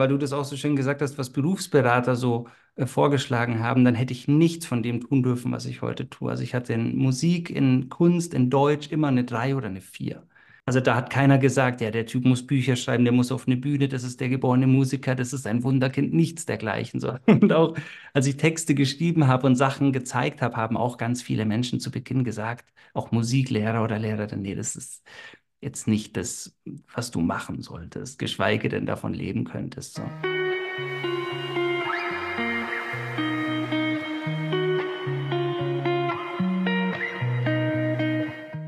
weil du das auch so schön gesagt hast, was Berufsberater so äh, vorgeschlagen haben, dann hätte ich nichts von dem tun dürfen, was ich heute tue. Also ich hatte in Musik, in Kunst, in Deutsch immer eine drei oder eine vier. Also da hat keiner gesagt, ja, der Typ muss Bücher schreiben, der muss auf eine Bühne, das ist der geborene Musiker, das ist ein Wunderkind, nichts dergleichen. So. Und auch als ich Texte geschrieben habe und Sachen gezeigt habe, haben auch ganz viele Menschen zu Beginn gesagt, auch Musiklehrer oder Lehrerin, nee, das ist jetzt nicht das, was du machen solltest, geschweige denn davon leben könntest. So.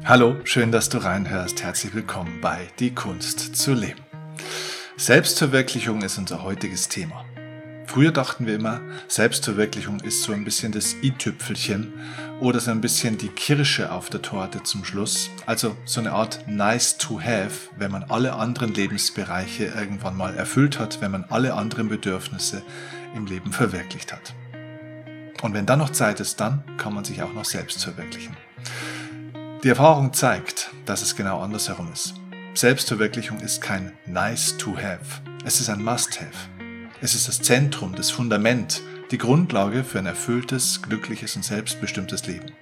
Hallo, schön, dass du reinhörst. Herzlich willkommen bei Die Kunst zu leben. Selbstverwirklichung ist unser heutiges Thema. Früher dachten wir immer, Selbstverwirklichung ist so ein bisschen das i-Tüpfelchen oder so ein bisschen die Kirsche auf der Torte zum Schluss. Also so eine Art nice to have, wenn man alle anderen Lebensbereiche irgendwann mal erfüllt hat, wenn man alle anderen Bedürfnisse im Leben verwirklicht hat. Und wenn dann noch Zeit ist, dann kann man sich auch noch selbst verwirklichen. Die Erfahrung zeigt, dass es genau andersherum ist. Selbstverwirklichung ist kein nice to have, es ist ein must have. Es ist das Zentrum, das Fundament, die Grundlage für ein erfülltes, glückliches und selbstbestimmtes Leben.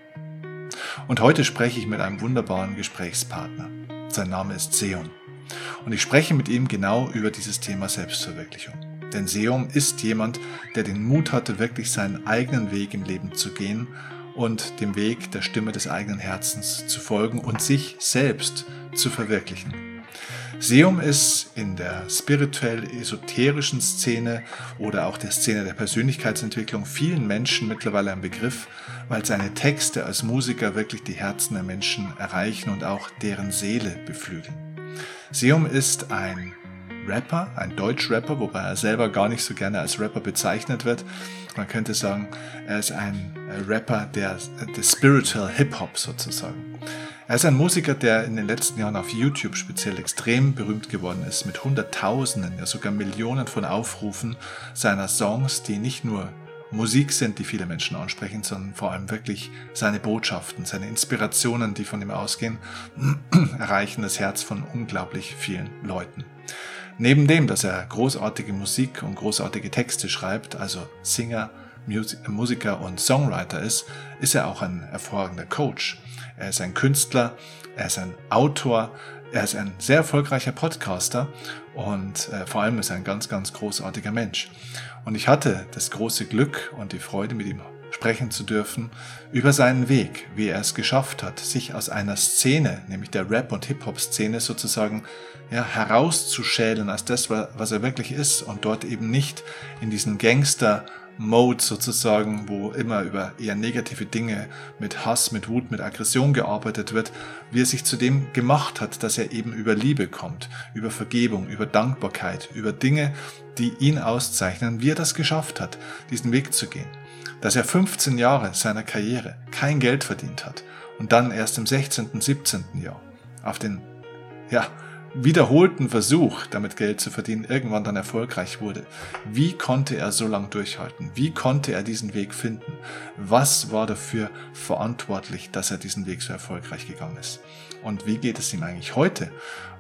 Und heute spreche ich mit einem wunderbaren Gesprächspartner. Sein Name ist Seon. Und ich spreche mit ihm genau über dieses Thema Selbstverwirklichung. Denn Seom ist jemand, der den Mut hatte, wirklich seinen eigenen Weg im Leben zu gehen und dem Weg der Stimme des eigenen Herzens zu folgen und sich selbst zu verwirklichen. Seum ist in der spirituell-esoterischen Szene oder auch der Szene der Persönlichkeitsentwicklung vielen Menschen mittlerweile ein Begriff, weil seine Texte als Musiker wirklich die Herzen der Menschen erreichen und auch deren Seele beflügeln. Seum ist ein Rapper, ein Deutsch-Rapper, wobei er selber gar nicht so gerne als Rapper bezeichnet wird. Man könnte sagen, er ist ein Rapper der, der Spiritual Hip-Hop sozusagen. Er ist ein Musiker, der in den letzten Jahren auf YouTube speziell extrem berühmt geworden ist, mit Hunderttausenden, ja sogar Millionen von Aufrufen seiner Songs, die nicht nur Musik sind, die viele Menschen ansprechen, sondern vor allem wirklich seine Botschaften, seine Inspirationen, die von ihm ausgehen, erreichen das Herz von unglaublich vielen Leuten. Neben dem, dass er großartige Musik und großartige Texte schreibt, also Singer, Musiker und Songwriter ist, ist er auch ein hervorragender Coach. Er ist ein Künstler, er ist ein Autor, er ist ein sehr erfolgreicher Podcaster und äh, vor allem ist er ein ganz, ganz großartiger Mensch. Und ich hatte das große Glück und die Freude, mit ihm sprechen zu dürfen über seinen Weg, wie er es geschafft hat, sich aus einer Szene, nämlich der Rap- und Hip-Hop-Szene sozusagen, ja, herauszuschälen als das, was er wirklich ist und dort eben nicht in diesen Gangster- Mode sozusagen, wo immer über eher negative Dinge mit Hass, mit Wut, mit Aggression gearbeitet wird, wie er sich zu dem gemacht hat, dass er eben über Liebe kommt, über Vergebung, über Dankbarkeit, über Dinge, die ihn auszeichnen, wie er das geschafft hat, diesen Weg zu gehen. Dass er 15 Jahre seiner Karriere kein Geld verdient hat und dann erst im 16., 17. Jahr auf den, ja, wiederholten Versuch, damit Geld zu verdienen, irgendwann dann erfolgreich wurde. Wie konnte er so lange durchhalten? Wie konnte er diesen Weg finden? Was war dafür verantwortlich, dass er diesen Weg so erfolgreich gegangen ist? Und wie geht es ihm eigentlich heute?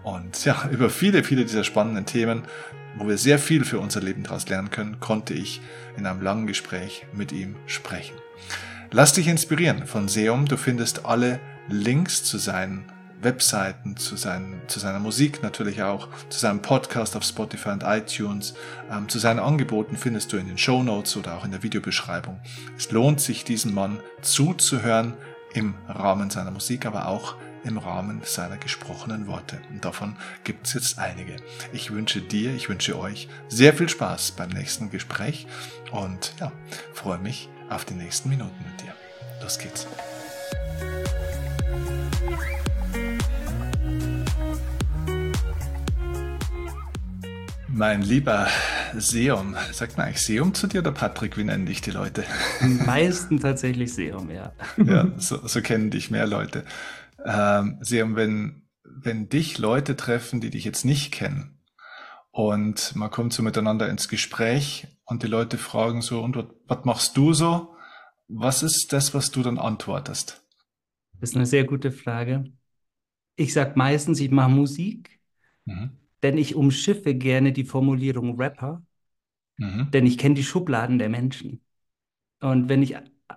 Und ja, über viele, viele dieser spannenden Themen, wo wir sehr viel für unser Leben daraus lernen können, konnte ich in einem langen Gespräch mit ihm sprechen. Lass dich inspirieren von Seum. Du findest alle Links zu seinen Webseiten, zu, seinen, zu seiner Musik natürlich auch, zu seinem Podcast auf Spotify und iTunes, ähm, zu seinen Angeboten findest du in den Show Notes oder auch in der Videobeschreibung. Es lohnt sich, diesem Mann zuzuhören im Rahmen seiner Musik, aber auch im Rahmen seiner gesprochenen Worte. Und davon gibt es jetzt einige. Ich wünsche dir, ich wünsche euch sehr viel Spaß beim nächsten Gespräch und ja, freue mich auf die nächsten Minuten mit dir. Los geht's. Mein lieber Seum, sagt man eigentlich Seum zu dir oder Patrick? Wie nennen dich die Leute? Am meisten tatsächlich Seum, ja. Ja, so, so kennen dich mehr Leute. Ähm, Seum, wenn, wenn dich Leute treffen, die dich jetzt nicht kennen und man kommt so miteinander ins Gespräch und die Leute fragen so, und was machst du so? Was ist das, was du dann antwortest? Das ist eine sehr gute Frage. Ich sage meistens, ich mache Musik. Mhm denn ich umschiffe gerne die Formulierung Rapper, Mhm. denn ich kenne die Schubladen der Menschen. Und wenn ich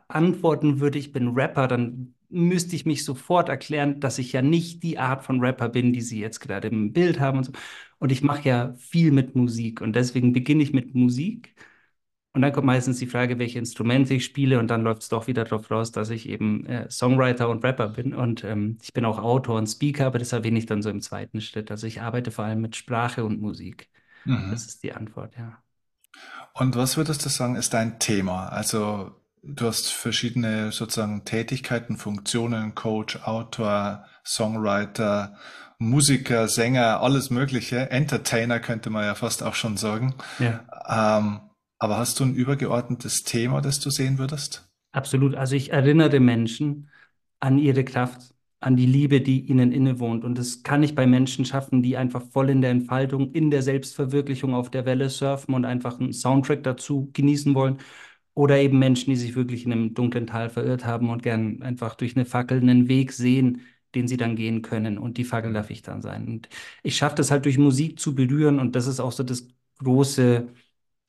antworten würde, ich bin Rapper, dann müsste ich mich sofort erklären, dass ich ja nicht die Art von Rapper bin, die Sie jetzt gerade im Bild haben und so. Und ich mache ja viel mit Musik und deswegen beginne ich mit Musik. Und dann kommt meistens die Frage, welche Instrumente ich spiele und dann läuft es doch wieder darauf raus, dass ich eben äh, Songwriter und Rapper bin. Und ähm, ich bin auch Autor und Speaker, aber das erwähne ich dann so im zweiten Schritt. Also ich arbeite vor allem mit Sprache und Musik. Das Mhm. ist die Antwort, ja. Und was würdest du sagen, ist dein Thema? Also du hast verschiedene sozusagen Tätigkeiten, Funktionen, Coach, Autor, Songwriter, Musiker, Sänger, alles Mögliche. Entertainer könnte man ja fast auch schon sagen. Ja. Ähm, aber hast du ein übergeordnetes Thema, das du sehen würdest? Absolut. Also ich erinnere Menschen an ihre Kraft, an die Liebe, die ihnen innewohnt. Und das kann ich bei Menschen schaffen, die einfach voll in der Entfaltung, in der Selbstverwirklichung auf der Welle surfen und einfach einen Soundtrack dazu genießen wollen. Oder eben Menschen, die sich wirklich in einem dunklen Tal verirrt haben und gern einfach durch eine Fackel einen Weg sehen, den sie dann gehen können. Und die Fackel darf ich dann sein. Und ich schaffe das halt durch Musik zu berühren. Und das ist auch so das große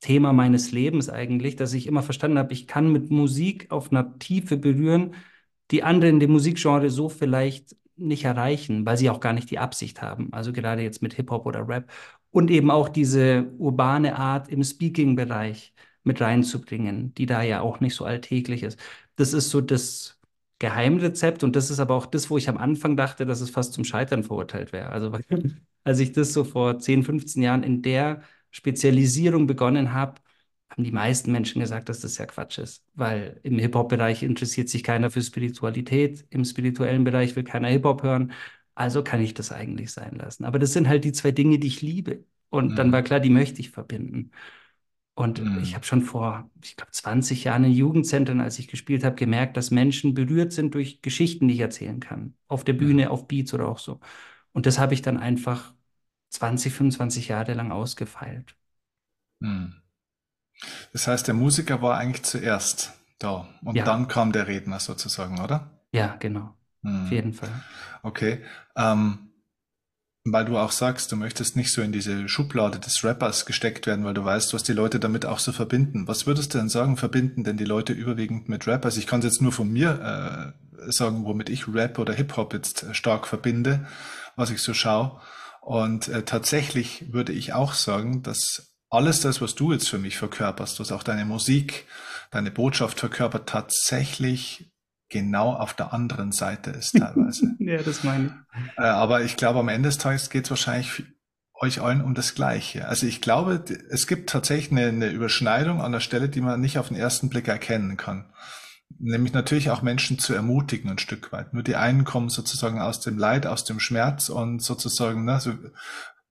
Thema meines Lebens eigentlich, dass ich immer verstanden habe, ich kann mit Musik auf einer Tiefe berühren, die andere in dem Musikgenre so vielleicht nicht erreichen, weil sie auch gar nicht die Absicht haben. Also gerade jetzt mit Hip-Hop oder Rap. Und eben auch diese urbane Art im Speaking-Bereich mit reinzubringen, die da ja auch nicht so alltäglich ist. Das ist so das Geheimrezept und das ist aber auch das, wo ich am Anfang dachte, dass es fast zum Scheitern verurteilt wäre. Also als ich das so vor 10, 15 Jahren in der Spezialisierung begonnen habe, haben die meisten Menschen gesagt, dass das ja Quatsch ist, weil im Hip-Hop-Bereich interessiert sich keiner für Spiritualität, im spirituellen Bereich will keiner Hip-Hop hören, also kann ich das eigentlich sein lassen. Aber das sind halt die zwei Dinge, die ich liebe. Und dann war Mhm. klar, die möchte ich verbinden. Und ich Mhm. habe schon vor, ich glaube, 20 Jahren in Jugendzentren, als ich gespielt habe, gemerkt, dass Menschen berührt sind durch Geschichten, die ich erzählen kann. Auf der Mhm. Bühne, auf Beats oder auch so. Und das habe ich dann einfach 20, 25 Jahre lang ausgefeilt. Mhm. Das heißt, der Musiker war eigentlich zuerst da und Ja, dann kam der Redner sozusagen, oder? ja, genau. Auf Mhm. jeden Fall. Okay. Ähm, weil du auch sagst, du möchtest nicht so in diese Schublade des Rappers gesteckt werden, weil du weißt, was die Leute damit auch so verbinden. Was würdest du denn sagen, verbinden denn die Leute überwiegend mit Rap? Also ich kann es jetzt nur von mir äh, sagen, womit ich Rap oder Hip-Hop jetzt äh, stark verbinde, was ich so schaue. Und äh, tatsächlich würde ich auch sagen, dass alles das, was du jetzt für mich verkörperst, was auch deine Musik, deine Botschaft verkörpert, tatsächlich genau auf der anderen Seite ist teilweise. Ja, das meine ich. Äh, aber ich glaube, am Ende des Tages geht es wahrscheinlich euch allen um das Gleiche. Also ich glaube, es gibt tatsächlich eine, eine Überschneidung an der Stelle, die man nicht auf den ersten Blick erkennen kann. Nämlich natürlich auch Menschen zu ermutigen ein Stück weit. Nur die einen kommen sozusagen aus dem Leid, aus dem Schmerz und sozusagen, ne, so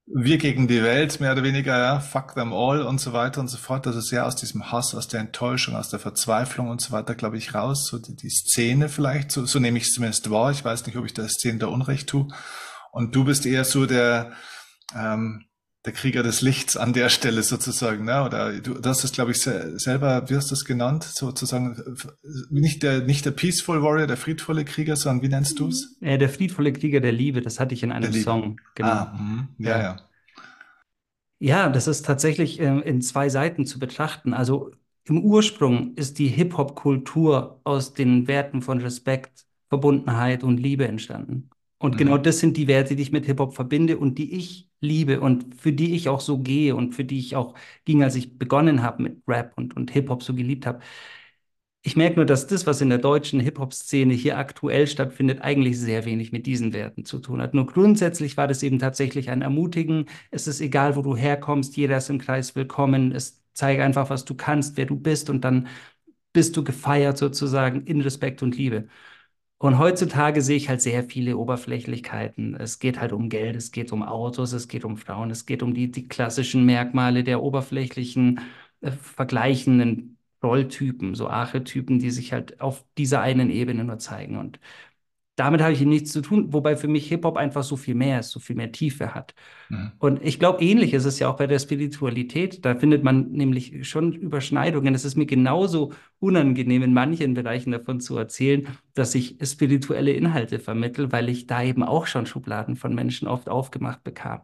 wir gegen die Welt, mehr oder weniger, ja, fuck them all und so weiter und so fort. Also sehr aus diesem Hass, aus der Enttäuschung, aus der Verzweiflung und so weiter, glaube ich, raus. So die, die Szene vielleicht, so, so nehme ich es zumindest wahr. Ich weiß nicht, ob ich der Szene da Unrecht tue. Und du bist eher so der, ähm, der Krieger des Lichts an der Stelle sozusagen, ne? Oder du, hast es, glaube ich, se selber, wie hast du es genannt, sozusagen, nicht der, nicht der Peaceful Warrior, der friedvolle Krieger, sondern wie nennst du es? Äh, der friedvolle Krieger der Liebe, das hatte ich in einem. Song, genau. Ah, mhm. ja, Ja. ja. Ja, das ist tatsächlich äh, in zwei Seiten zu betrachten. Also im Ursprung ist die Hip-Hop-Kultur aus den Werten von Respekt, Verbundenheit und Liebe entstanden. Und genau Mhm. das sind die Werte, die ich mit Hip-Hop verbinde und die ich liebe und für die ich auch so gehe und für die ich auch ging, als ich begonnen habe mit Rap und, und Hip-Hop so geliebt habe. Ich merke nur, dass das, was in der deutschen Hip-Hop-Szene hier aktuell stattfindet, eigentlich sehr wenig mit diesen Werten zu tun hat. Nur grundsätzlich war das eben tatsächlich ein Ermutigen. Es ist egal, wo du herkommst, jeder ist im Kreis willkommen. Es zeige einfach, was du kannst, wer du bist und dann bist du gefeiert sozusagen in Respekt und Liebe. Und heutzutage sehe ich halt sehr viele Oberflächlichkeiten. Es geht halt um Geld, es geht um Autos, es geht um Frauen, es geht um die, die klassischen Merkmale der oberflächlichen, äh, vergleichenden Rolltypen, so Archetypen, die sich halt auf dieser einen Ebene nur zeigen. Und damit habe ich nichts zu tun, wobei für mich Hip-Hop einfach so viel mehr ist, so viel mehr Tiefe hat. Mhm. Und ich glaube, ähnlich ist es ja auch bei der Spiritualität. Da findet man nämlich schon Überschneidungen. Es ist mir genauso unangenehm, in manchen Bereichen davon zu erzählen, dass ich spirituelle Inhalte vermittle, weil ich da eben auch schon Schubladen von Menschen oft aufgemacht bekam.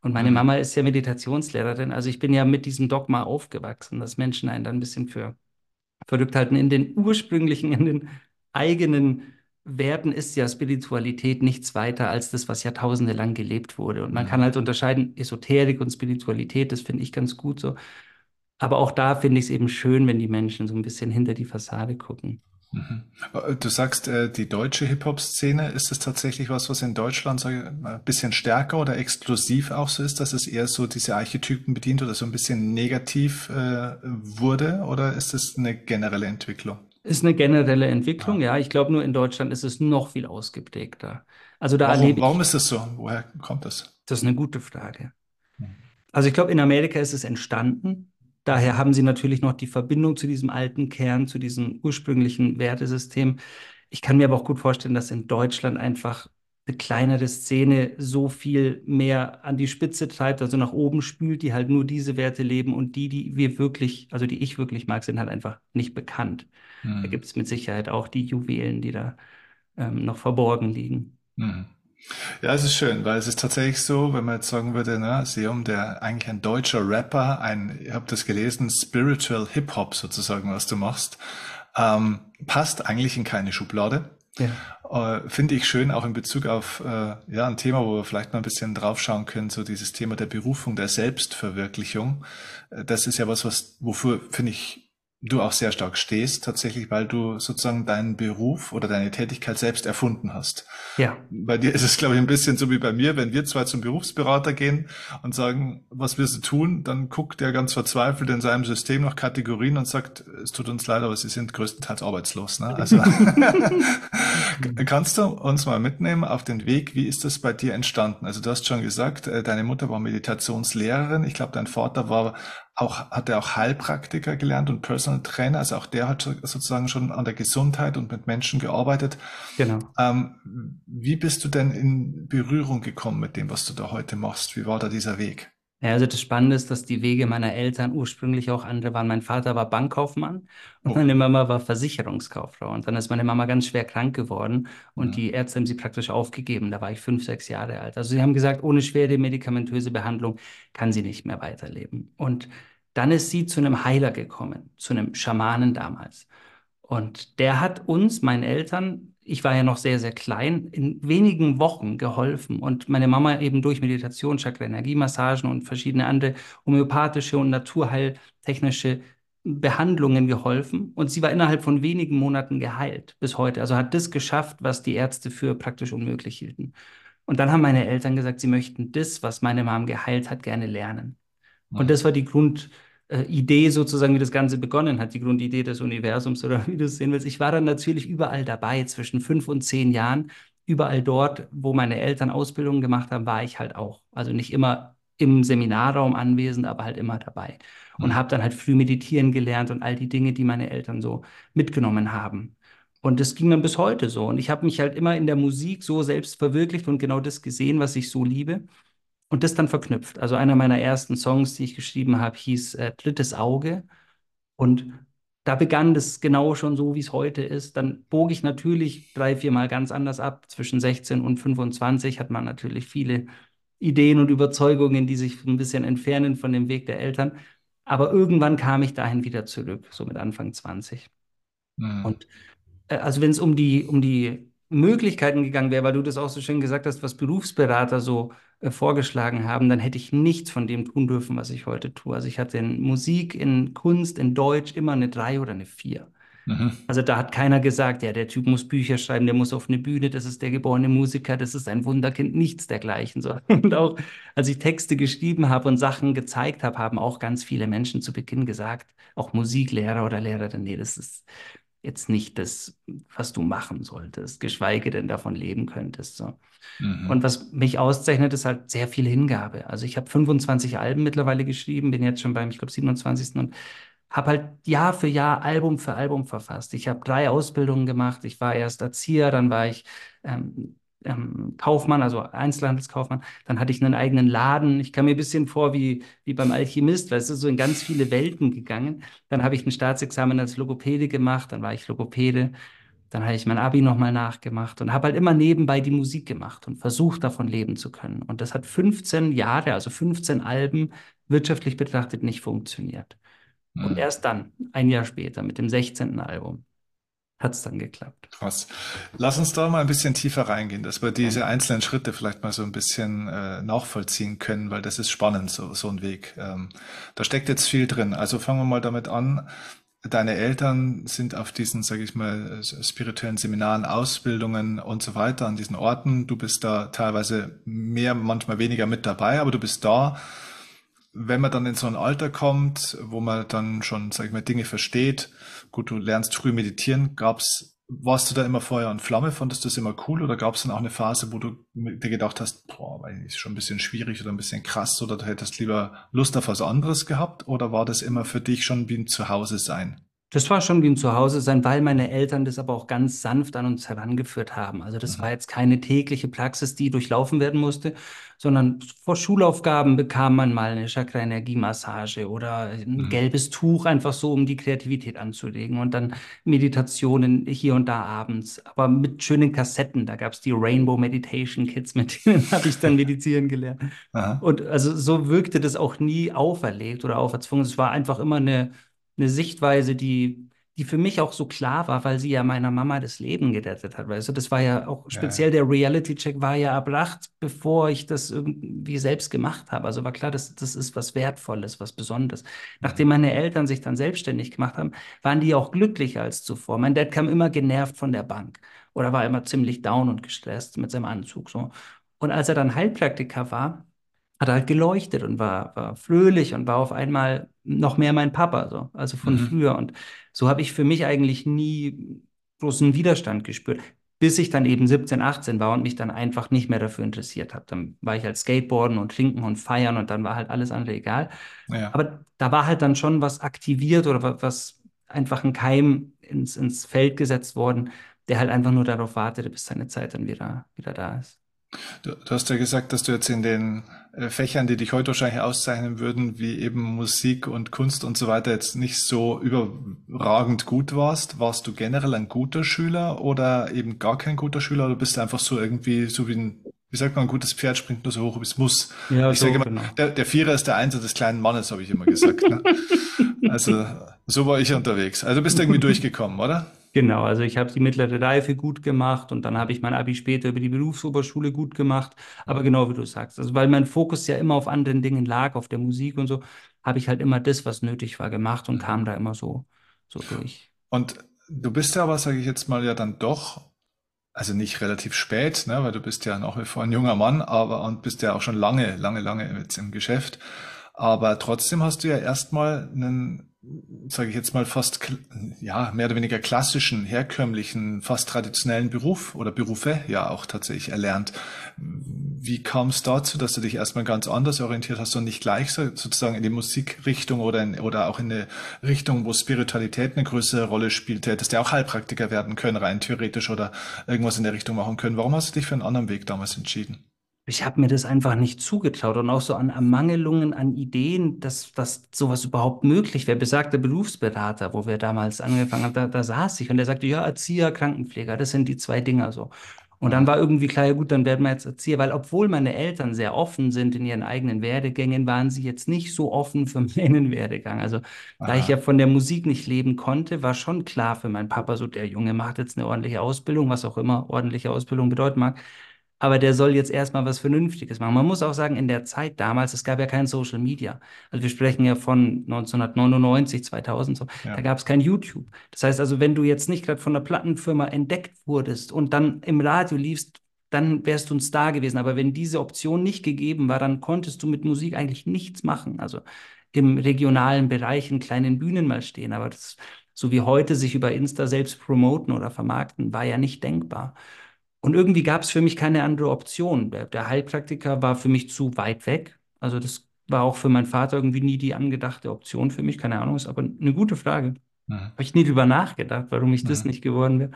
Und meine Mhm. Mama ist ja Meditationslehrerin. Also ich bin ja mit diesem Dogma aufgewachsen, dass Menschen einen dann ein bisschen für verrückt halten. In den ursprünglichen, in den eigenen Werten ist ja Spiritualität nichts weiter als das, was jahrtausende lang gelebt wurde. Und man kann halt unterscheiden, Esoterik und Spiritualität, das finde ich ganz gut so. Aber auch da finde ich es eben schön, wenn die Menschen so ein bisschen hinter die Fassade gucken. Mhm. Du sagst, äh, die deutsche Hip-Hop-Szene, ist es tatsächlich was, was in Deutschland mal, ein bisschen stärker oder exklusiv auch so ist, dass es eher so diese Archetypen bedient oder so ein bisschen negativ äh, wurde? Oder ist es eine generelle Entwicklung? Ist eine generelle Entwicklung, Ja. ja. Ich glaube, nur in Deutschland ist es noch viel ausgeprägter. Also da Warum, warum ist das so? Woher kommt das? das ist eine gute Frage. Mhm. Also ich glaube, in Amerika ist es entstanden. Daher haben sie natürlich noch die Verbindung zu diesem alten Kern, zu diesem ursprünglichen Wertesystem. Ich kann mir aber auch gut vorstellen, dass in Deutschland einfach eine kleinere Szene so viel mehr an die Spitze treibt, also nach oben spült, die halt nur diese Werte leben und die, die wir wirklich, also die ich wirklich mag, sind halt einfach nicht bekannt. Da Mhm. gibt es mit Sicherheit auch die Juwelen, die da ähm, noch verborgen liegen. Mhm. Ja, es ist schön, weil es ist tatsächlich so, wenn man jetzt sagen würde, ne, Seum, der eigentlich ein deutscher Rapper, ein, ich habe das gelesen, Spiritual Hip-Hop sozusagen, was du machst, ähm, passt eigentlich in keine Schublade. Ja. Äh, Finde ich schön, auch in Bezug auf äh, ja, ein Thema, wo wir vielleicht mal ein bisschen draufschauen können, so dieses Thema der Berufung, der Selbstverwirklichung. Äh, Das ist ja was, was, wofür, finde ich, du auch sehr stark stehst, tatsächlich, weil du sozusagen deinen Beruf oder deine Tätigkeit selbst erfunden hast. Ja. Bei dir ist es, glaube ich, ein bisschen so wie bei mir, wenn wir zwei zum Berufsberater gehen und sagen, was willst du tun, dann guckt er ganz verzweifelt in seinem System nach Kategorien und sagt, es tut uns leid, aber Sie sind größtenteils arbeitslos. Ne? Also kannst du uns mal mitnehmen auf den Weg, wie ist das bei dir entstanden? Also du hast schon gesagt, äh, deine Mutter war Meditationslehrerin, ich glaube, dein Vater war auch, hat er auch Heilpraktiker gelernt und Personal Trainer, also auch der hat sozusagen schon an der Gesundheit und mit Menschen gearbeitet. Genau. Ähm, wie bist du denn in Berührung gekommen mit dem, was du da heute machst? Wie war da dieser Weg? Ja, also das Spannende ist, dass die Wege meiner Eltern ursprünglich auch andere waren. Mein Vater war Bankkaufmann und Oh. meine Mama war Versicherungskauffrau. Und dann ist meine Mama ganz schwer krank geworden und Mhm. die Ärzte haben sie praktisch aufgegeben. Da war ich fünf, sechs Jahre alt. Also sie haben gesagt, ohne schwere medikamentöse Behandlung kann sie nicht mehr weiterleben. Und dann ist sie zu einem Heiler gekommen, zu einem Schamanen damals. Und der hat uns, meinen Eltern, ich war ja noch sehr, sehr klein, in wenigen Wochen geholfen. Und meine Mama eben durch Meditation, Chakra-Energiemassagen und verschiedene andere homöopathische und naturheiltechnische Behandlungen geholfen. Und sie war innerhalb von wenigen Monaten geheilt bis heute. Also hat das geschafft, was die Ärzte für praktisch unmöglich hielten. Und dann haben meine Eltern gesagt, sie möchten das, was meine Mom geheilt hat, gerne lernen. Und Mhm. das war die Grundidee sozusagen, wie das Ganze begonnen hat, die Grundidee des Universums oder wie du es sehen willst. Ich war dann natürlich überall dabei, zwischen fünf und zehn Jahren. Überall dort, wo meine Eltern Ausbildungen gemacht haben, war ich halt auch. Also nicht immer im Seminarraum anwesend, aber halt immer dabei. Und Mhm. habe dann halt früh meditieren gelernt und all die Dinge, die meine Eltern so mitgenommen haben. Und das ging dann bis heute so. Und ich habe mich halt immer in der Musik so selbst verwirklicht und genau das gesehen, was ich so liebe. Und das dann verknüpft. Also einer meiner ersten Songs, die ich geschrieben habe, hieß äh, Drittes Auge. Und da begann das genau schon so, wie es heute ist. Dann bog ich natürlich drei, vier Mal ganz anders ab. Zwischen 16 und 25 hat man natürlich viele Ideen und Überzeugungen, die sich ein bisschen entfernen von dem Weg der Eltern. Aber irgendwann kam ich dahin wieder zurück, so mit Anfang 20. Mhm. Und äh, also wenn es um die, um die Möglichkeiten gegangen wäre, weil du das auch so schön gesagt hast, was Berufsberater so äh, vorgeschlagen haben, dann hätte ich nichts von dem tun dürfen, was ich heute tue. Also ich hatte in Musik, in Kunst, in Deutsch immer eine drei oder eine vier. Mhm. Also da hat keiner gesagt, ja, der Typ muss Bücher schreiben, der muss auf eine Bühne, das ist der geborene Musiker, das ist ein Wunderkind, nichts dergleichen. So. Und auch als ich Texte geschrieben habe und Sachen gezeigt habe, haben auch ganz viele Menschen zu Beginn gesagt, auch Musiklehrer oder Lehrerin, nee, das ist jetzt nicht das, was du machen solltest, geschweige denn davon leben könntest. So. Mhm. Und was mich auszeichnet, ist halt sehr viel Hingabe. Also ich habe 25 Alben mittlerweile geschrieben, bin jetzt schon beim, ich glaube, 27. und habe halt Jahr für Jahr Album für Album verfasst. Ich habe drei Ausbildungen gemacht. Ich war erst Erzieher, dann war ich ähm, ähm, Kaufmann, also Einzelhandelskaufmann. Dann hatte ich einen eigenen Laden. Ich kam mir ein bisschen vor wie, wie beim Alchemist, weil es ist so in ganz viele Welten gegangen. Dann habe ich ein Staatsexamen als Logopäde gemacht, dann war ich Logopäde. Dann habe ich mein Abi nochmal nachgemacht und habe halt immer nebenbei die Musik gemacht und versucht, davon leben zu können. Und das hat 15 Jahre, also 15 Alben, wirtschaftlich betrachtet nicht funktioniert. Und erst dann, ein Jahr später, mit dem 16. Album, hat es dann geklappt. Krass. Lass uns da mal ein bisschen tiefer reingehen, dass wir diese einzelnen Schritte vielleicht mal so ein bisschen äh, nachvollziehen können, weil das ist spannend, so, so ein Weg. Ähm, da steckt jetzt viel drin. Also fangen wir mal damit an. Deine Eltern sind auf diesen, sage ich mal, spirituellen Seminaren, Ausbildungen und so weiter an diesen Orten. Du bist da teilweise mehr, manchmal weniger mit dabei, aber du bist da wenn man dann in so ein Alter kommt, wo man dann schon, sag ich mal, Dinge versteht, gut, du lernst früh meditieren, gab's, warst du da immer Feuer und Flamme, fandest du das immer cool oder gab es dann auch eine Phase, wo du dir gedacht hast, boah, ist schon ein bisschen schwierig oder ein bisschen krass oder du hättest lieber Lust auf was anderes gehabt? Oder war das immer für dich schon wie ein Zuhause sein? Das war schon wie ein Zuhause sein, weil meine Eltern das aber auch ganz sanft an uns herangeführt haben. Also das mhm. war jetzt keine tägliche Praxis, die durchlaufen werden musste, sondern vor Schulaufgaben bekam man mal eine Chakra-Energiemassage oder ein mhm. gelbes Tuch, einfach so, um die Kreativität anzulegen und dann Meditationen hier und da abends, aber mit schönen Kassetten. Da gab es die Rainbow Meditation Kids, mit denen habe ich dann meditieren gelernt. Aha. Und also so wirkte das auch nie auferlegt oder auferzwungen. Es war einfach immer eine eine Sichtweise, die, die für mich auch so klar war, weil sie ja meiner Mama das Leben gerettet hat. Weißt du, das war ja auch speziell ja. der Reality-Check war ja erbracht, bevor ich das irgendwie selbst gemacht habe. Also war klar, das, das ist was Wertvolles, was Besonderes. Nachdem meine Eltern sich dann selbstständig gemacht haben, waren die auch glücklicher als zuvor. Mein Dad kam immer genervt von der Bank oder war immer ziemlich down und gestresst mit seinem Anzug. So. Und als er dann Heilpraktiker war, hat halt geleuchtet und war, war fröhlich und war auf einmal noch mehr mein Papa, so, also von mhm. früher. Und so habe ich für mich eigentlich nie großen Widerstand gespürt, bis ich dann eben 17, 18 war und mich dann einfach nicht mehr dafür interessiert habe. Dann war ich halt Skateboarden und Trinken und Feiern und dann war halt alles andere egal. Ja. Aber da war halt dann schon was aktiviert oder was einfach ein Keim ins, ins Feld gesetzt worden, der halt einfach nur darauf wartete, bis seine Zeit dann wieder, wieder da ist. Du, du, hast ja gesagt, dass du jetzt in den äh, Fächern, die dich heute wahrscheinlich auszeichnen würden, wie eben Musik und Kunst und so weiter, jetzt nicht so überragend gut warst. Warst du generell ein guter Schüler oder eben gar kein guter Schüler oder bist du einfach so irgendwie so wie ein, wie sagt man, ein gutes Pferd springt nur so hoch, wie es muss? Ja, ich so, sage immer, genau. der, der Vierer ist der Einser des kleinen Mannes, habe ich immer gesagt. Ne? also so war ich unterwegs. Also bist du irgendwie durchgekommen, oder? Genau, also ich habe die mittlere Reife gut gemacht und dann habe ich mein Abi später über die Berufsoberschule gut gemacht. Aber genau wie du sagst, also weil mein Fokus ja immer auf anderen Dingen lag, auf der Musik und so, habe ich halt immer das, was nötig war, gemacht und kam da immer so, so durch. Und du bist ja aber, sage ich jetzt mal, ja dann doch, also nicht relativ spät, ne, weil du bist ja nach wie vor ein junger Mann, aber und bist ja auch schon lange, lange, lange jetzt im Geschäft. Aber trotzdem hast du ja erstmal einen sage ich jetzt mal, fast ja mehr oder weniger klassischen, herkömmlichen, fast traditionellen Beruf oder Berufe ja auch tatsächlich erlernt. Wie kam es dazu, dass du dich erstmal ganz anders orientiert hast und nicht gleich so, sozusagen in die Musikrichtung oder, in, oder auch in eine Richtung, wo Spiritualität eine größere Rolle spielt? Du hättest ja auch Heilpraktiker werden können, rein theoretisch oder irgendwas in der Richtung machen können. Warum hast du dich für einen anderen Weg damals entschieden? Ich habe mir das einfach nicht zugetraut und auch so an Ermangelungen an Ideen, dass, dass sowas überhaupt möglich wäre. Besagter Berufsberater, wo wir damals angefangen haben, da, da saß ich und der sagte, ja, Erzieher, Krankenpfleger, das sind die zwei Dinger so. Und dann war irgendwie klar, ja gut, dann werden wir jetzt Erzieher, weil obwohl meine Eltern sehr offen sind in ihren eigenen Werdegängen, waren sie jetzt nicht so offen für meinen Werdegang. Also Aha. da ich ja von der Musik nicht leben konnte, war schon klar für meinen Papa so, der Junge macht jetzt eine ordentliche Ausbildung, was auch immer ordentliche Ausbildung bedeuten mag aber der soll jetzt erstmal was Vernünftiges machen. Man muss auch sagen, in der Zeit damals, es gab ja kein Social Media. Also wir sprechen ja von 1999, 2000 so, ja. da gab es kein YouTube. Das heißt also, wenn du jetzt nicht gerade von einer Plattenfirma entdeckt wurdest und dann im Radio liefst, dann wärst du ein Star gewesen. Aber wenn diese Option nicht gegeben war, dann konntest du mit Musik eigentlich nichts machen. Also im regionalen Bereich in kleinen Bühnen mal stehen. Aber das, so wie heute sich über Insta selbst promoten oder vermarkten, war ja nicht denkbar. Und irgendwie gab es für mich keine andere Option. Der, Heilpraktiker war für mich zu weit weg. Also das war auch für meinen Vater irgendwie nie die angedachte Option für mich. Keine Ahnung, ist aber eine gute Frage. Mhm. Habe ich nie drüber nachgedacht, warum ich mhm. das nicht geworden wäre.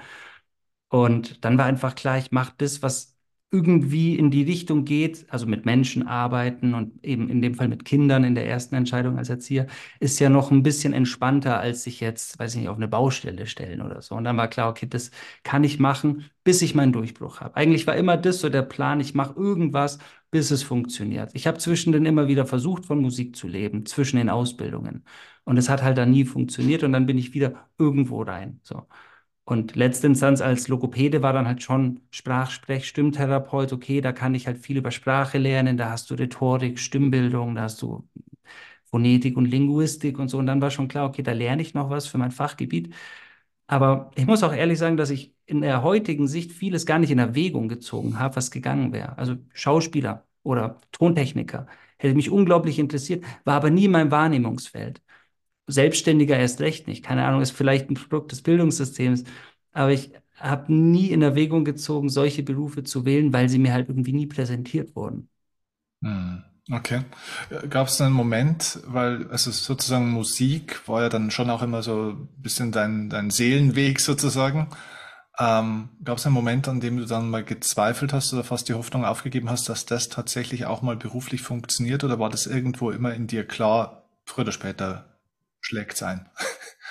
Und dann war einfach klar, ich mache das, was irgendwie in die Richtung geht, also mit Menschen arbeiten und eben in dem Fall mit Kindern in der ersten Entscheidung als Erzieher, ist ja noch ein bisschen entspannter, als sich jetzt, weiß ich nicht, auf eine Baustelle stellen oder so. Und dann war klar, okay, das kann ich machen, bis ich meinen Durchbruch habe. Eigentlich war immer das so der Plan, ich mache irgendwas, bis es funktioniert. Ich habe zwischendrin immer wieder versucht, von Musik zu leben, zwischen den Ausbildungen. Und es hat halt dann nie funktioniert und dann bin ich wieder irgendwo rein. So. Und letzte Instanz als Logopäde war dann halt schon Sprach-, Sprech-, Stimmtherapeut. Okay, da kann ich halt viel über Sprache lernen. Da hast du Rhetorik, Stimmbildung, da hast du Phonetik und Linguistik und so. Und dann war schon klar, okay, da lerne ich noch was für mein Fachgebiet. Aber ich muss auch ehrlich sagen, dass ich in der heutigen Sicht vieles gar nicht in Erwägung gezogen habe, was gegangen wäre. Also Schauspieler oder Tontechniker hätte mich unglaublich interessiert, war aber nie in meinem Wahrnehmungsfeld. Selbstständiger erst recht nicht. Keine Ahnung, ist vielleicht ein Produkt des Bildungssystems. Aber ich habe nie in Erwägung gezogen, solche Berufe zu wählen, weil sie mir halt irgendwie nie präsentiert wurden. Hm, okay. Gab es einen Moment, weil also sozusagen Musik war ja dann schon auch immer so ein bisschen dein, dein Seelenweg sozusagen. Ähm, Gab es einen Moment, an dem du dann mal gezweifelt hast oder fast die Hoffnung aufgegeben hast, dass das tatsächlich auch mal beruflich funktioniert oder war das irgendwo immer in dir klar, früher oder später schlägt ein.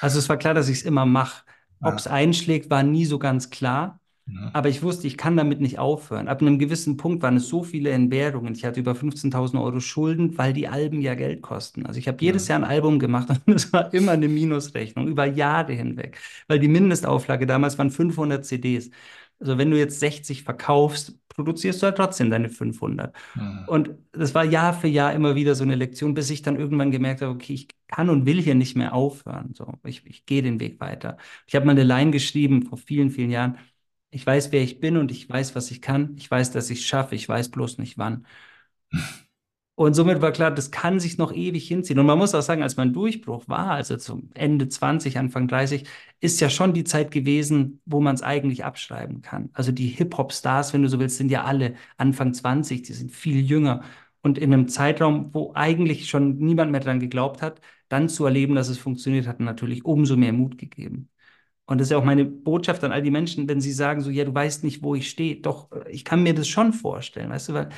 Also es war klar, dass ich es immer mache. Ob es ja. einschlägt, war nie so ganz klar. Ja. Aber ich wusste, ich kann damit nicht aufhören. Ab einem gewissen Punkt waren es so viele Entbehrungen. Ich hatte über 15.000 Euro Schulden, weil die Alben ja Geld kosten. Also ich habe jedes ja. Jahr ein Album gemacht und es war immer eine Minusrechnung über Jahre hinweg, weil die Mindestauflage damals waren 500 CDs. Also wenn du jetzt 60 verkaufst, produzierst du halt trotzdem deine 500. Mhm. Und das war Jahr für Jahr immer wieder so eine Lektion, bis ich dann irgendwann gemerkt habe, okay, ich kann und will hier nicht mehr aufhören. So, ich, ich gehe den Weg weiter. Ich habe mal eine Line geschrieben vor vielen, vielen Jahren. Ich weiß, wer ich bin und ich weiß, was ich kann. Ich weiß, dass ich es schaffe. Ich weiß bloß nicht wann. Und somit war klar, das kann sich noch ewig hinziehen. Und man muss auch sagen, als mein Durchbruch war, also zum Ende 20, Anfang 30, ist ja schon die Zeit gewesen, wo man es eigentlich abschreiben kann. Also die Hip-Hop-Stars, wenn du so willst, sind ja alle Anfang 20, die sind viel jünger. Und in einem Zeitraum, wo eigentlich schon niemand mehr dran geglaubt hat, dann zu erleben, dass es funktioniert, hat natürlich umso mehr Mut gegeben. Und das ist ja auch meine Botschaft an all die Menschen, wenn sie sagen so, ja, du weißt nicht, wo ich stehe. Doch, ich kann mir das schon vorstellen, weißt du, weil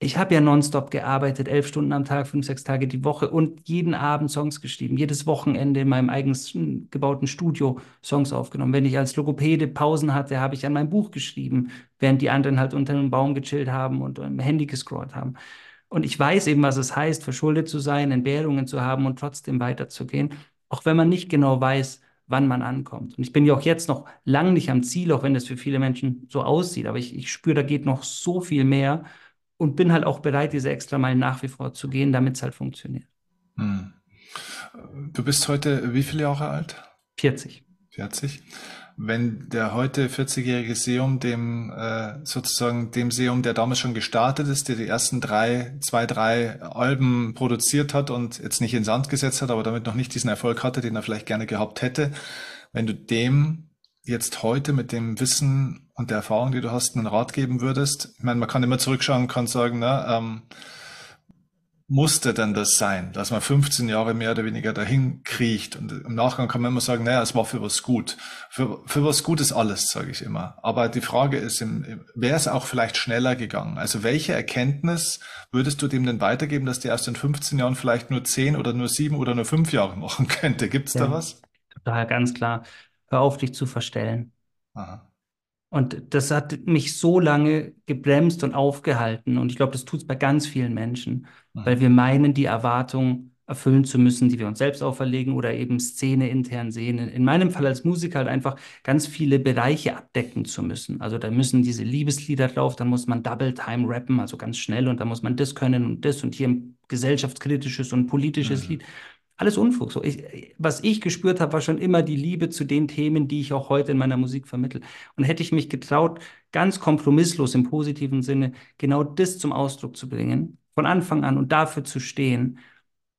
ich habe ja nonstop gearbeitet, elf Stunden am Tag, fünf, sechs Tage die Woche und jeden Abend Songs geschrieben, jedes Wochenende in meinem eigens gebauten Studio Songs aufgenommen. Wenn ich als Logopäde Pausen hatte, habe ich an meinem Buch geschrieben, während die anderen halt unter einem Baum gechillt haben und im Handy gescrollt haben. Und ich weiß eben, was es heißt, verschuldet zu sein, Entbehrungen zu haben und trotzdem weiterzugehen, auch wenn man nicht genau weiß, wann man ankommt. Und ich bin ja auch jetzt noch lang nicht am Ziel, auch wenn es für viele Menschen so aussieht, aber ich, ich spüre, da geht noch so viel mehr und bin halt auch bereit, diese extra Meilen nach wie vor zu gehen, damit es halt funktioniert. Hm. Du bist heute wie viele Jahre alt? 40. 40. Wenn der heute 40-jährige Seum dem äh, sozusagen dem Seum, der damals schon gestartet ist, der die ersten drei, zwei, drei Alben produziert hat und jetzt nicht ins Sand gesetzt hat, aber damit noch nicht diesen Erfolg hatte, den er vielleicht gerne gehabt hätte, wenn du dem jetzt heute mit dem Wissen und der Erfahrung, die du hast, einen Rat geben würdest? Ich meine, man kann immer zurückschauen und kann sagen, na, ähm, musste denn das sein, dass man 15 Jahre mehr oder weniger dahin kriecht? Und im Nachgang kann man immer sagen, naja, es war für was gut. Für, für was gut ist alles, sage ich immer. Aber die Frage ist, wäre es auch vielleicht schneller gegangen? Also welche Erkenntnis würdest du dem denn weitergeben, dass der aus den 15 Jahren vielleicht nur 10 oder nur 7 oder nur 5 Jahre machen könnte? Gibt es ja, da was? Total ganz klar hör auf, dich zu verstellen. Aha. Und das hat mich so lange gebremst und aufgehalten. Und ich glaube, das tut es bei ganz vielen Menschen, Aha. weil wir meinen, die Erwartung erfüllen zu müssen, die wir uns selbst auferlegen oder eben Szene intern sehen. In meinem Fall als Musiker halt einfach ganz viele Bereiche abdecken zu müssen. Also da müssen diese Liebeslieder drauf, dann muss man Double Time rappen, also ganz schnell und dann muss man das können und das und hier ein gesellschaftskritisches und politisches mhm. Lied. Alles Unfug. So, ich, was ich gespürt habe, war schon immer die Liebe zu den Themen, die ich auch heute in meiner Musik vermittle. Und hätte ich mich getraut, ganz kompromisslos im positiven Sinne genau das zum Ausdruck zu bringen, von Anfang an und dafür zu stehen,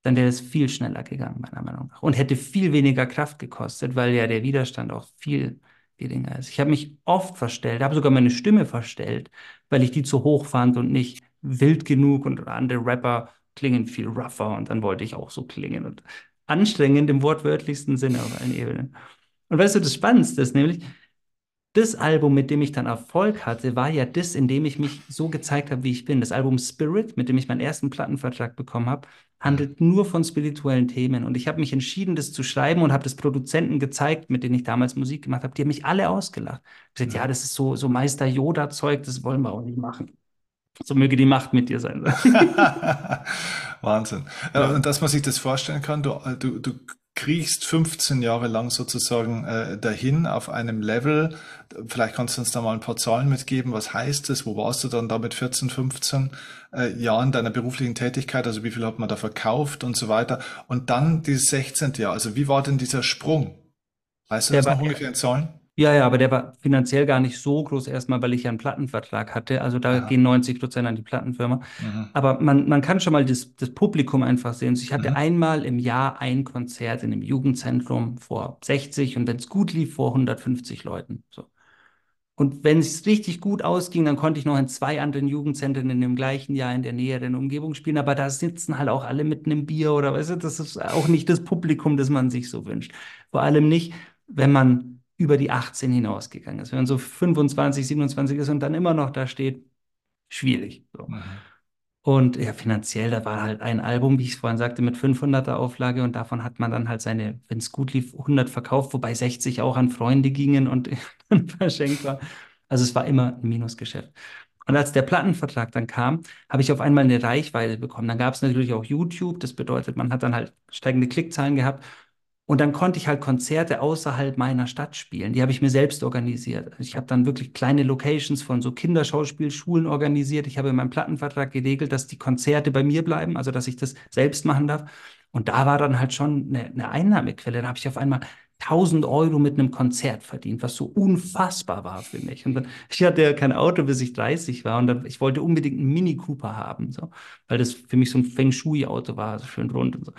dann wäre es viel schneller gegangen, meiner Meinung nach. Und hätte viel weniger Kraft gekostet, weil ja der Widerstand auch viel geringer ist. Ich habe mich oft verstellt, habe sogar meine Stimme verstellt, weil ich die zu hoch fand und nicht wild genug und andere Rapper klingen viel rougher und dann wollte ich auch so klingen und anstrengend im wortwörtlichsten Sinne auf allen Ebenen. Und weißt du, das Spannendste ist nämlich, das Album, mit dem ich dann Erfolg hatte, war ja das, in dem ich mich so gezeigt habe, wie ich bin. Das Album Spirit, mit dem ich meinen ersten Plattenvertrag bekommen habe, handelt nur von spirituellen Themen. Und ich habe mich entschieden, das zu schreiben und habe das Produzenten gezeigt, mit denen ich damals Musik gemacht habe. Die haben mich alle ausgelacht. Ich gesagt, ja, das ist so, so Meister Yoda-Zeug, das wollen wir auch nicht machen. So möge die Macht mit dir sein. Wahnsinn. Ja. Und dass man sich das vorstellen kann, du, du, du kriechst 15 Jahre lang sozusagen äh, dahin auf einem Level. Vielleicht kannst du uns da mal ein paar Zahlen mitgeben. Was heißt das? Wo warst du dann da mit 14, 15 äh, Jahren deiner beruflichen Tätigkeit? Also wie viel hat man da verkauft und so weiter? Und dann dieses 16. Jahr. Also wie war denn dieser Sprung? Weißt du das noch ungefähr in Zahlen? Ja, ja, aber der war finanziell gar nicht so groß erstmal, weil ich ja einen Plattenvertrag hatte. Also da ja. gehen 90 Prozent an die Plattenfirma. Mhm. Aber man, man kann schon mal das, das Publikum einfach sehen. Also ich hatte mhm. einmal im Jahr ein Konzert in einem Jugendzentrum vor 60 und wenn es gut lief, vor 150 Leuten. So. Und wenn es richtig gut ausging, dann konnte ich noch in zwei anderen Jugendzentren in dem gleichen Jahr in der näheren Umgebung spielen. Aber da sitzen halt auch alle mit einem Bier oder weißt du, das ist auch nicht das Publikum, das man sich so wünscht. Vor allem nicht, wenn man über die 18 hinausgegangen ist. Wenn man so 25, 27 ist und dann immer noch da steht, schwierig. So. Mhm. Und ja, finanziell, da war halt ein Album, wie ich es vorhin sagte, mit 500er Auflage und davon hat man dann halt seine, wenn es gut lief, 100 verkauft, wobei 60 auch an Freunde gingen und verschenkt war. Also es war immer ein Minusgeschäft. Und als der Plattenvertrag dann kam, habe ich auf einmal eine Reichweite bekommen. Dann gab es natürlich auch YouTube. Das bedeutet, man hat dann halt steigende Klickzahlen gehabt. Und dann konnte ich halt Konzerte außerhalb meiner Stadt spielen. Die habe ich mir selbst organisiert. Also ich habe dann wirklich kleine Locations von so Kinderschauspielschulen organisiert. Ich habe in meinem Plattenvertrag geregelt, dass die Konzerte bei mir bleiben, also dass ich das selbst machen darf. Und da war dann halt schon eine, eine Einnahmequelle. Da habe ich auf einmal 1000 Euro mit einem Konzert verdient, was so unfassbar war für mich. Und dann, ich hatte ja kein Auto, bis ich 30 war und dann, ich wollte unbedingt einen Mini Cooper haben, so, weil das für mich so ein Feng Shui Auto war, so schön rund und so.